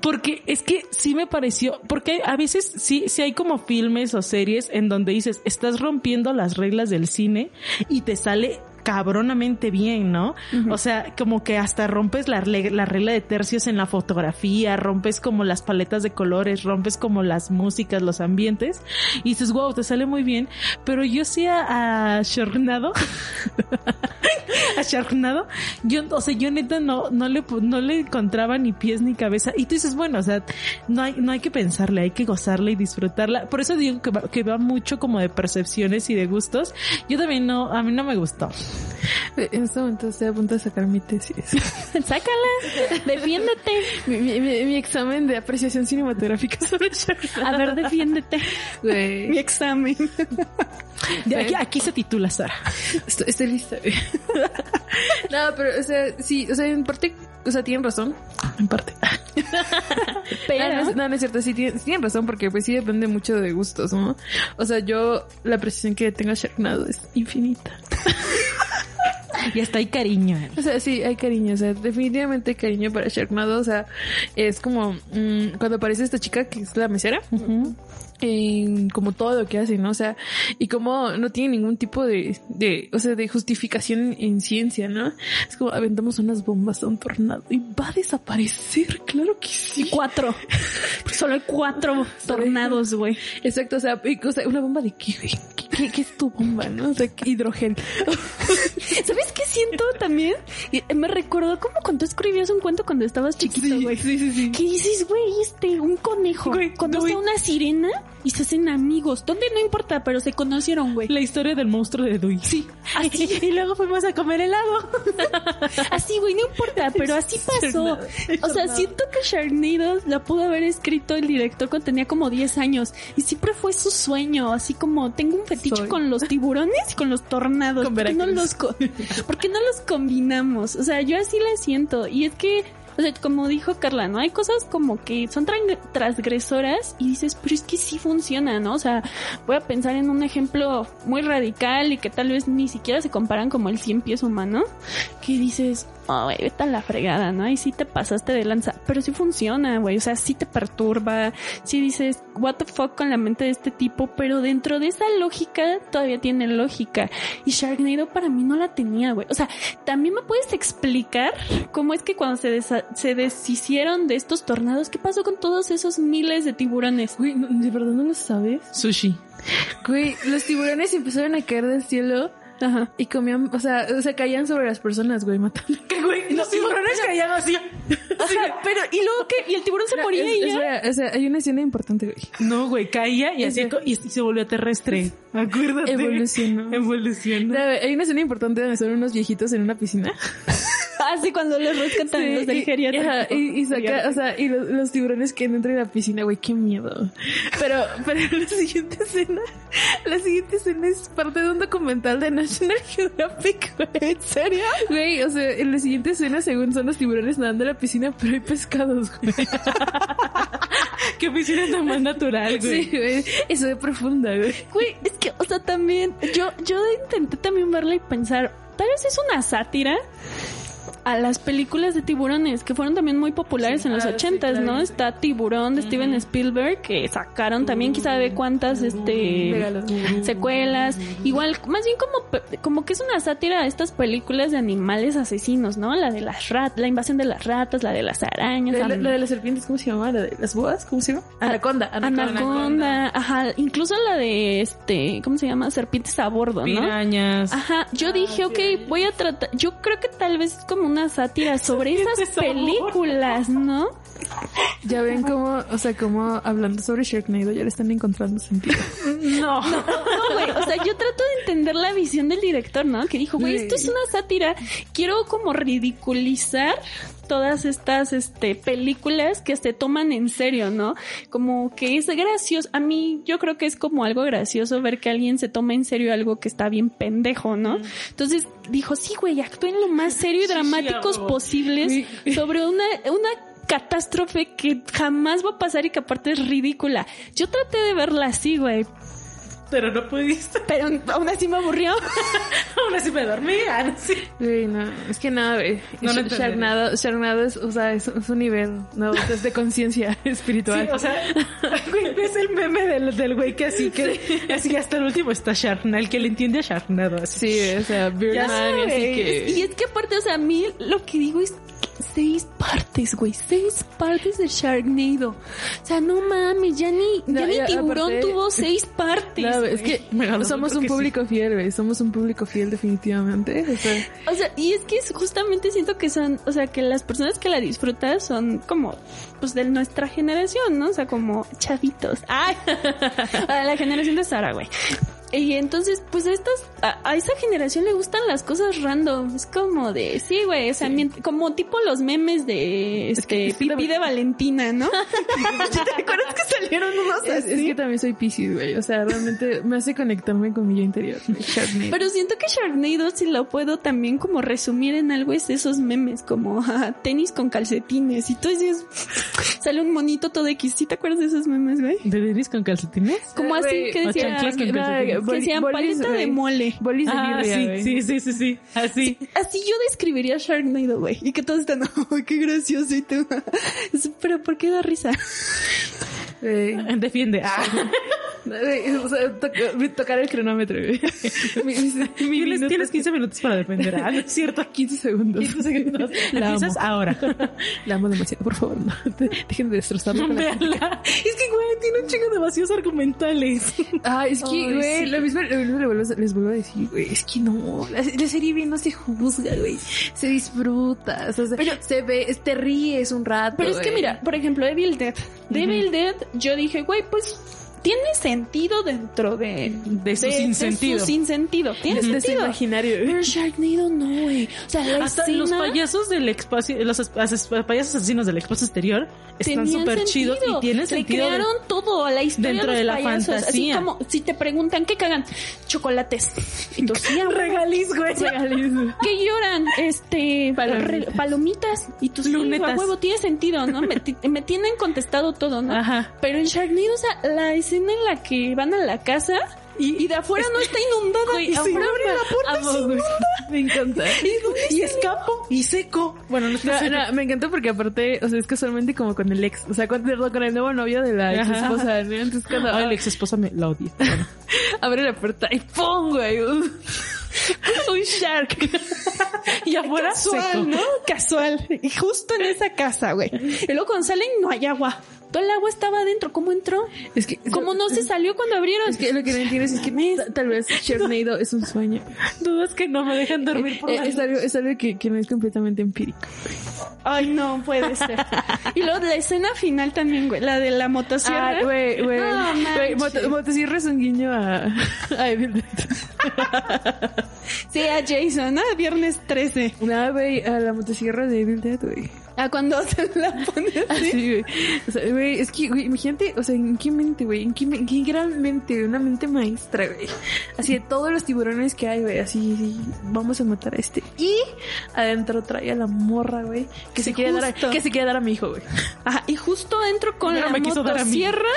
porque es que sí me pareció, porque a veces sí, sí hay como filmes o series en donde dices, estás rompiendo las reglas del cine y te sale cabronamente bien, ¿no? O sea, como que hasta rompes la, regla de tercios en la fotografía, rompes como las paletas de colores, rompes como las músicas, los ambientes, y dices, wow, te sale muy bien, pero yo sí a, a Sharknado, a Sharknado, yo, o sea, yo neta no, no le, no le encontraba ni pies ni cabeza, y tú dices, bueno, o sea, no hay, no hay que pensarle, hay que gozarla y disfrutarla, por eso digo que va, que va mucho como de percepciones y de gustos, yo también no, a mí no me gustó. En este momento estoy a punto de sacar mi tesis. Sácala, defiéndete. mi, mi- mi- mi examen de apreciación cinematográfica sobre Sharknado. A ver, defiéndete. Mi examen. De aquí, aquí se titula Sara. Estoy, estoy lista. no, pero, o sea, sí, o sea, en parte, o sea, tienen razón. En parte. Pero, No, no, es- no, no es cierto, sí tienen, sí tienen razón porque pues sí depende mucho de gustos, ¿no? O sea, yo, la apreciación que tengo a Sharknado es infinita. Y hasta hay cariño. O sea, sí, hay cariño. O sea, definitivamente hay cariño para Sharknado. O sea, es como mm, cuando aparece esta chica que es la mesera. En como todo lo que hace, ¿no? O sea, y como no tiene ningún tipo de, de, o sea, de justificación en ciencia, ¿no? Es como aventamos unas bombas a un tornado y va a desaparecer, claro que sí. Cuatro. Solo hay cuatro tornados, güey. Exacto, o sea, y- o sea, una bomba de qué, güey? ¿Qué, es tu bomba, no? O sea, ¿qué hidrogel. ¿Sabes siento también? Y, Me recordó como cuando tú escribías un cuento cuando estabas chiquito, güey. sí, sí, sí. ¿Qué dices, güey? Este, un conejo. Güey, conoce a una sirena y se hacen amigos. ¿Dónde? No importa, pero se conocieron, güey. La historia del monstruo de Dewey. Sí, así. Y luego fuimos a comer helado. Así, güey, no importa, pero así pasó. O sea, siento que Sharknado la pudo haber escrito el director cuando tenía como 10 años. Y siempre fue su sueño, así como tengo un fetiche Soy. con los tiburones y con los tornados. Con ¿Por qué, no los co- ¿Por qué no los combinamos? O sea, yo así la siento. Y es que, o sea, como dijo Carla, ¿no? Hay cosas como que son tran- transgresoras y dices, pero es que sí funciona, ¿no? O sea, voy a pensar en un ejemplo muy radical y que tal vez ni siquiera se comparan como el 100 pies humano, que dices, oh, güey, vete a la fregada, ¿no? Y sí te pasaste de lanza, pero sí funciona, güey, o sea, sí te perturba, sí dices, what the fuck con la mente de este tipo, pero dentro de esa lógica todavía tiene lógica. Y Sharknado para mí no la tenía, güey. O sea, también me puedes explicar cómo es que cuando se, desa- se deshicieron de estos tornados, ¿qué pasó con todos esos miles de tiburones? Güey, ¿de verdad no lo sabes? Sushi. Güey, los tiburones empezaron a caer del cielo Ajá. y comían, o sea, o sea, caían sobre las personas, güey, matando. ¿Qué güey? Los tiburones caían así. Ajá, pero ¿y luego qué? ¿Y el tiburón se moría Es- y es ya? verdad, o sea, hay una escena importante, güey. No, güey, caía y así y, y se volvió terrestre. Acuérdate. Evolucionó. Evolucionó. Hay una escena importante donde son unos viejitos en una piscina. Ah, sí, cuando los rescatan Sí, los del y- geriátrico. ajá, Y, y saca, o sea, y los, los tiburones que dentro de la piscina, güey, qué miedo. Pero, pero la siguiente escena, la siguiente escena es parte de un documental de National Geographic, güey. ¿En serio? Güey, o sea, en la siguiente escena, según son los tiburones nadando en la piscina, pero hay pescados, güey. Qué piscina tan más natural, güey. Sí, güey. Eso de profunda, güey. Güey, es que, o sea, también, yo, yo intenté también verla y pensar, tal vez es una sátira a las películas de tiburones que fueron también muy populares en los claro, sí, ochentas, claro. ¿no? Está Tiburón de Steven Spielberg que sacaron también quién sabe cuántas este secuelas, igual más bien como como que es una sátira a estas películas de animales asesinos, ¿no? La de las ratas, la invasión de las ratas, la de las arañas, La, la- am- la de las serpientes, ¿cómo se llama? La de las boas, ¿cómo se llama? Anaconda. Anaconda, ajá, incluso la de este, ¿cómo se llama? Serpientes a bordo, ¿no? Pirañas. Ajá, yo dije, ok, voy a tratar, yo creo que tal vez es como una sátira sobre esas películas, ¿no? Ya ven cómo, o sea, cómo hablando sobre Sharknado ya le están encontrando sentido. No. No, güey, o sea, yo trato de entender la visión del director, ¿no? Que dijo, güey, esto es una sátira, quiero como ridiculizar todas estas este películas que se toman en serio, ¿no? Como que es gracioso. A mí yo creo que es como algo gracioso ver que alguien se toma en serio algo que está bien pendejo, ¿no? Entonces dijo, sí, güey, actúen lo más serio y dramáticos posibles sobre una, una catástrofe que jamás va a pasar y que aparte es ridícula. Yo traté de verla así, güey, Pero no pudiste. pero aún así me aburrió. Aún así me dormí. Ah, sí. Güey, no, es que nada, güey. No lo Sh- entenderé. Sharknado, Sharknado es, o sea, es, es un nivel, no, es de conciencia espiritual. Sí, o sea, güey, ves el meme del, del güey que así que así hasta el último está Sharknado, el que le entiende a Sharknado así. Sí, o sea, Birdman y así que... Y es que aparte, o sea, a mí lo que digo es seis partes, güey, seis partes de Sharknado. O sea, no mames, ya ni, ya No, ni ya, tiburón aparte- tuvo seis partes. No, es que somos un sí. público fiel, güey. Somos un público fiel definitivamente. O sea, O sea, y es que es- justamente siento que son, o sea, que las personas que la disfrutan son como, pues de nuestra generación, ¿no? O sea, como chavitos. ¡Ay! a la generación de Sara, güey. Y entonces, pues a estas, a, a esa generación le gustan las cosas random. Es como de, sí, güey, o sea, como tipo los memes de, este, sí, la- pipí de Valentina, ¿no? ¿Te acuerdas que salieron unos es, es así? que también soy Pisces, güey. O sea, realmente me hace conectarme con mi yo interior. Sharknado. Pero siento que Sharknado, si lo puedo también como resumir en algo, es esos memes como tenis con calcetines. Y tú dices, sale un monito todo X. ¿Sí te acuerdas de esos memes, güey? ¿De Denis con calcetines? Como Eh, así que decía, que bolis, paleta de mole. Bolis de Ah, birria, sí, sí, sí, sí, sí. Así. Así yo describiría Sharknado, güey. Y que todos están, ¡ay, qué gracioso! Y tú, pero ¿por qué da risa? Güey. Defiende. Ah. O sea, tocar el cronómetro, Tienes, minuto- tienes 15 minutos para defender. Ah, no es cierto. 15 segundos. 15 segundos. La Empiezas amo. ahora. La amo demasiado, por favor, no. Dejen de la- Véanla. Es que, güey, tiene un chingo de vacíos argumentales. Ah, es que, güey, sí. lo mismo, lo mismo les vuelvo a decir, güey, es que no, la, la serie B no se juzga, güey, se disfruta, o sea, se- se ve, te ríes un rato. Pero es que mira, por ejemplo, Evil Dead. De Evil Dead, yo dije, güey, pues tiene sentido dentro de... De su sinsentido. De su sinsentido. Tiene de sentido. imaginario. Pero Sharknado no, güey. O sea, la Hasta escena los payasos del espacio, los as- as- payasos asesinos del espacio exterior están súper chidos y tienen Le sentido. de- crearon todo, la historia dentro de, de la fantasía. Así como, si te preguntan, ¿qué cagan? Chocolates. Y sí. Regaliz, güey. ¿Qué lloran? Este, re- palomitas. Y tus Lunetas. a huevo tiene sentido, ¿no? Me, me tienen contestado todo, ¿no? Ajá. Pero en Sharknado, o sea, la escena en la que van a la casa y, de afuera no está inundada. Güey, y afuera abre la puerta y amo, se güey. inunda. Me encanta. Y escapo y seco. Bueno, no está No, seco. no, me encantó porque aparte, o sea, es casualmente como con el ex, o sea, con, con el nuevo novio de la ex Ajá. esposa, ¿no? Entonces cuando Ay, la ex esposa me la odia. Bueno. abre la puerta y ¡pum, güey! Un, un shark. y afuera Casual, seco. ¿no? Casual. Y justo en esa casa, güey. Y luego cuando salen no hay agua. Todo el agua estaba adentro. ¿Cómo entró? Es que, ¿Cómo no se salió cuando abrieron? Es que lo que no entiendes es que ta- tal vez Sharknado es un sueño. Dudas que no me dejan dormir por Eh, la es algo, es algo que, que no es completamente empírico. Ay, no puede ser. y luego la escena final también, güey. La de la motosierra. Ah, güey, güey. No, moto- Motosierra es un guiño a, a Evil Dead. Sí, a Jason, ¿no? Viernes 13. No, güey, a la motosierra de Evil Dead, güey. Ah, cuando se la pone así. Sí, güey. O sea, güey, es que, güey, imagínate, o sea, ¿en qué mente, güey? ¿En qué, en qué gran mente? Una mente maestra, güey. Así de todos los tiburones que hay, güey, así, sí, vamos a matar a este. Y adentro trae a la morra, güey, que Sí, se quiere dar a, que se quiere dar a mi hijo, güey. Ajá, y justo entro con la me quiso dar a mí. motosierra.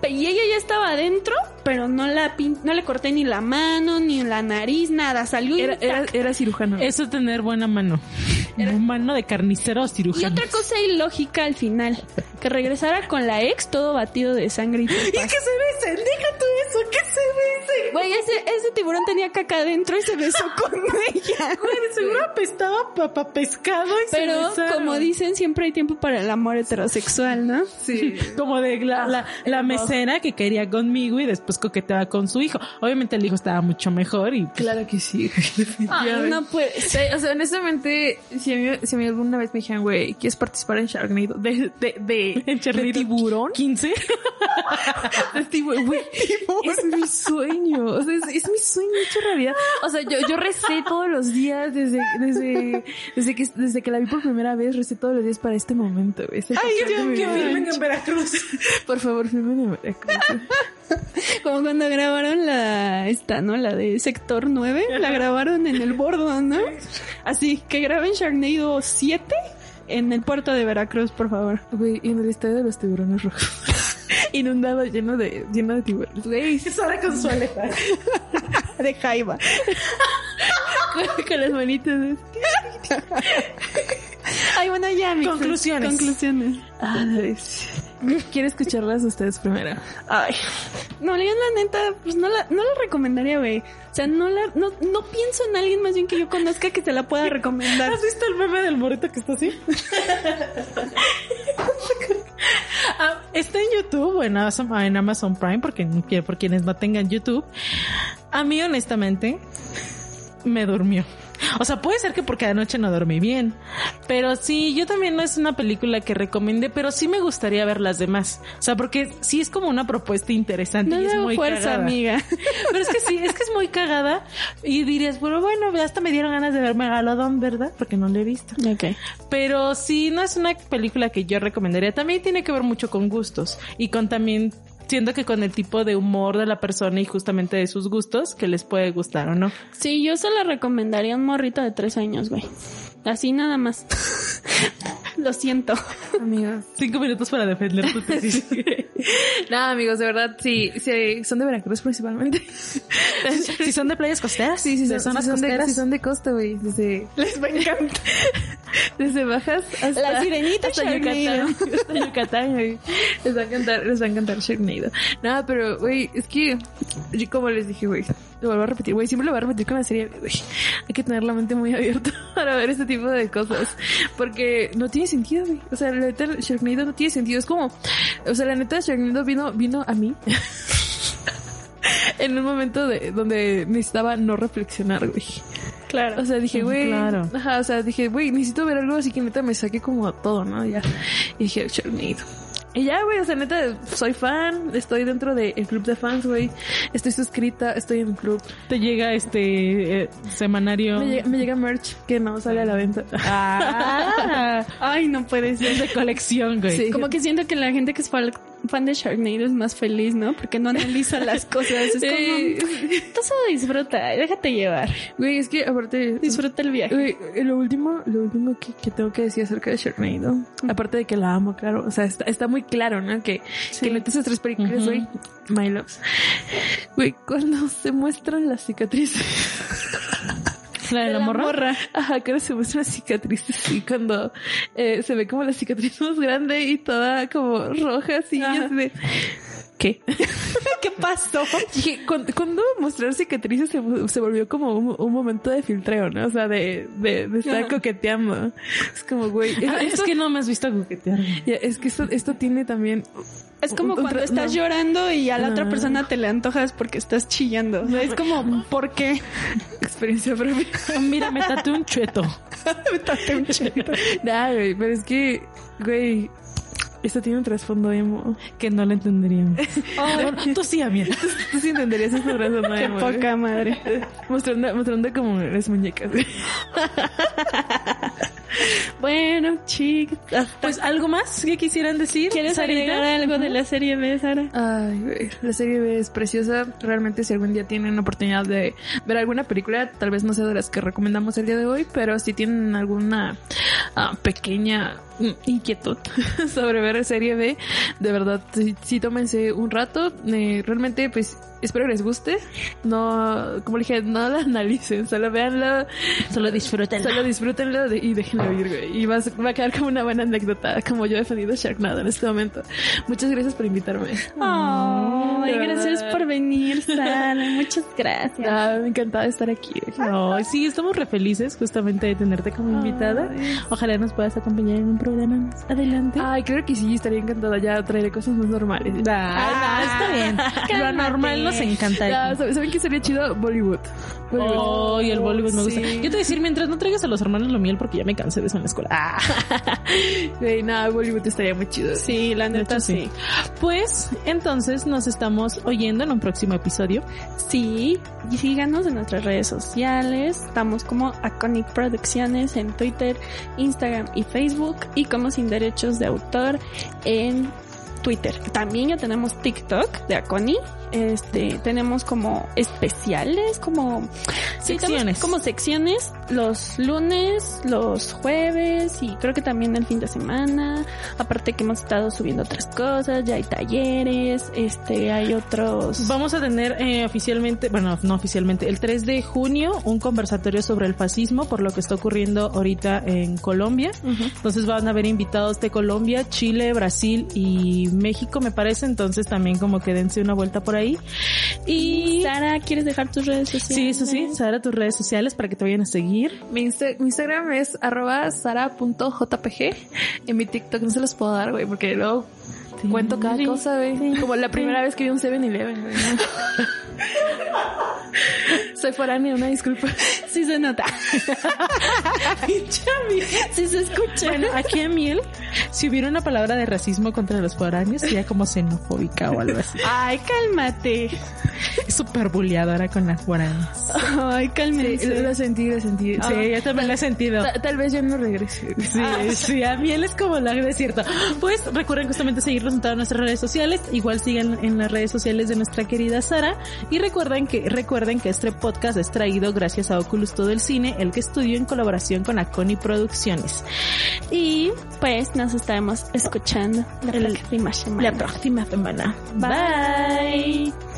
pe- Y ella ya estaba adentro, pero no la pin- no le corté ni la mano, ni la nariz, nada. Salió Era, era, era cirujano. Eso es tener buena mano. Mano de carnicero Y otra cosa ilógica al final, que regresara con la ex todo batido de sangre y ¿Y qué se besen? Güey, ese, ese tiburón tenía caca adentro y se besó con ella. Güey, seguro apestaba papá pescado y se Pero como dicen, siempre hay tiempo para el amor heterosexual, ¿no? Sí. Como de la, la, la mesera que quería conmigo y después coqueteaba con su hijo. Obviamente el hijo estaba mucho mejor y Claro que sí, Ay, no puede Sí, O sea, honestamente, si a mí, si a mí alguna vez me dijeran, güey, ¿quieres participar en Sharknado? De, de, de, en Charlie de tiburón. 15. de tiburón, güey. Es mi sueño. O sea, es, es mi sueño hecho realidad. O sea, yo, yo recé todos los días desde, desde, desde que, desde que la vi por primera vez, recé todos los días para este momento, Ay, mi que filmen en Veracruz. Por favor, filmen en Veracruz. Como cuando grabaron la, esta, ¿no? La de Sector 9, la grabaron en el bordo, ¿no? Así, que graben Sharknado 7 en el puerto de Veracruz, por favor. Güey, y en el estadio de los tiburones rojos. Inundado, lleno de, lleno de tiburones. Güey, Sara con su aleta. De Jaiba. con, con las manitas. Ay, bueno, ya, mi Conclusiones. Conclusiones. Ah. Quiero escucharlas ustedes primero. Ay. No, yo la neta, pues no la, no la recomendaría, güey. O sea, no la, no, no pienso en alguien más bien que yo conozca que se la pueda recomendar. ¿Has visto el meme del morito que está así? Ah, está en YouTube o en Amazon, en Amazon Prime, porque por quienes no tengan YouTube. A mí, honestamente, me durmió. O sea, puede ser que porque anoche no dormí bien. Pero sí, yo también no es una película que recomiende, pero sí me gustaría ver las demás. O sea, porque sí es como una propuesta interesante No y es muy fuerza, cagada. amiga. Pero es que sí, es que es muy cagada. Y dirías, bueno, bueno, hasta me dieron ganas de ver Megalodon, ¿verdad? Porque no la he visto. Ok. Pero sí, no es una película que yo recomendaría. También tiene que ver mucho con gustos y con también siento que con el tipo de humor de la persona y justamente de sus gustos que les puede gustar o no. Sí, yo se la recomendaría a un morrito de tres años, güey. Así nada más. Lo siento. Amigos. Cinco minutos para defender tu tesis. Nada, amigos, de verdad, sí, sí, son de Veracruz principalmente. si son de playas costeras, sí, sí, de son, zonas sí son de, costeras. sí son de costa, güey. Desde, Les va a encantar. desde bajas hasta, La sirenita hasta. Yucatán. Hasta Yucatán, güey. Les va a encantar, les va a encantar Sharknado. Nada, pero, güey, es que, yo como les dije, güey, lo vuelvo a repetir, güey, siempre lo voy a repetir con la serie, güey. Hay que tener la mente muy abierta para ver este tipo de cosas. Porque no tiene sentido, güey. O sea, la neta, Sharknado no tiene sentido. Es como, o sea, la neta, Sharknado vino, vino a mí. en un momento de donde necesitaba no reflexionar, güey. Claro. O sea, dije, güey. Claro. Ajá, o sea, dije, güey, necesito ver algo así que neta me saque como todo, ¿no? Ya. Y dije, Sharknado. Y ya, güey, o sea, neta, soy fan, estoy dentro del club de fans, güey. Estoy suscrita, estoy en el club. Te llega este eh, semanario. Me llega, me llega merch que no sale a la venta. Ah, Ay, no puede ser. es de colección, güey. Sí. Como que siento que la gente que es fan, fan de Sharknado es más feliz, ¿no? Porque no analiza las cosas. Es como, Sí. tú solo disfruta, déjate llevar. Güey, es que aparte... Disfruta el viaje. Güey, lo último, lo último que, que tengo que decir acerca de Sharknado, aparte de que la amo, claro, o sea, está, está muy claro, ¿no? Que, que neta esas tres películas, güey, My Loves. Güey, cuando se muestran las cicatrices. La de la, morra. Ajá, cuando se muestran las cicatrices y cuando eh, se ve como la cicatriz más grande y toda como roja, así, y así de... ¿Qué? ¿Qué pasó? Dije, cuando, mostrar cicatrices se, se volvió como un, un momento de filtreo, ¿no? O sea, de, de, de estar coqueteando. Es como, güey. Ah, es esto- que no me has visto coquetear. ya, es que esto, esto tiene también. Es como un- un cuando estás no. llorando y a la otra persona te le antojas porque estás chillando. O sea, es como, ¿por qué? Experiencia propia. Mira, me tatué un chueto. Nah, güey, pero es que, güey, esto tiene un trasfondo emo. Que no lo entenderíamos. Oh, Tú sí, amiga. Tú sí entenderías este trasfondo qué emo. güey. poca madre. Mostrando, mostrando como las muñecas. Bueno, chicas, Pues algo más que quisieran decir. ¿quieres Sarita? agregar algo de la serie B, Sara? Ay, la serie B es preciosa. Realmente, si algún día tienen oportunidad de ver alguna película, tal vez no sea de las que recomendamos el día de hoy, pero si tienen alguna ah, pequeña mm, inquietud sobre ver serie B, de verdad, sí, sí tómense un rato. Eh, realmente, pues, espero que les guste. No, como le dije, no la analicen, solo véanlo, Solo disfrútenlo. solo disfrútenlo de- y güey. Y va, a- va a quedar como una buena anécdota, como yo he defendido Sharknado en este momento. Muchas gracias por invitarme. Ay, de gracias por venir, Sara. Muchas gracias. Ah, me encantaba estar aquí. Sí, estamos re felices justamente de tenerte como invitada. Ojalá nos puedas acompañar en un programa más adelante. Ay, creo que sí, estaría encantada. Ya traeré cosas más normales. Ah, está bien. Lo anormal nos encanta. Ya, aquí. ¿saben, ¿Saben qué sería chido? Bollywood. Bollywood. Oh, y el Bollywood me gusta. Sí. Yo te voy a decir, mientras no traigas a los hermanos lo miel, porque ya me cansé eso en la escuela. Ah, Güey, nada, Bollywood estaría muy chido. Sí, la neta sí. sí. Pues entonces nos estamos oyendo en un próximo episodio. Sí, y síganos en nuestras redes sociales. Estamos como Aconic Producciones en Twitter, Instagram y Facebook. Y como Sin Derechos de Autor en Twitter. También ya tenemos TikTok de Aconi. Este, tenemos como especiales, como sí, Secciones. como secciones los lunes, los jueves y creo que también el fin de semana. Aparte que hemos estado subiendo otras cosas, ya hay talleres, este, hay otros. Vamos a tener eh, oficialmente, bueno, no oficialmente, el 3 de junio un conversatorio sobre el fascismo por lo que está ocurriendo ahorita en Colombia. Entonces van a haber invitados de Colombia, Chile, Brasil y México, me parece. Entonces también como que dense una vuelta por ahí. Y Sara, ¿quieres dejar tus redes sociales? sí, eso sí, Sara, tus redes sociales para que te vayan a seguir. Mi, Insta- mi Instagram es arroba sara.jpg. En mi TikTok no se los puedo dar, güey, porque luego cuento cada cosa, güey. Como la primera vez que vi un 7-Eleven, güey. Soy foránea, una disculpa. Sí se nota. sí se escucha. Bueno, aquí a Miel, si hubiera una palabra de racismo contra los foráneos, sería como xenofóbica o algo así. Ay, cálmate. Es súper bulleadora con las foráneas. Ay, Sí, cálmense. lo sentí, lo sentí. Sí, yo también lo he sentido. Ta- tal vez yo no regrese. Sí, sí, a Miel es como la desierto. Pues recuerden justamente preguntado nuestras redes sociales. Igual sigan en las redes sociales de nuestra querida Sara. Y recuerden que, recuerden que este podcast es traído gracias a Oculus Todo el Cine, el que estudio en colaboración con Aconi Producciones. Y pues nos estaremos escuchando la, el, próxima semana. La próxima semana. Bye. Bye.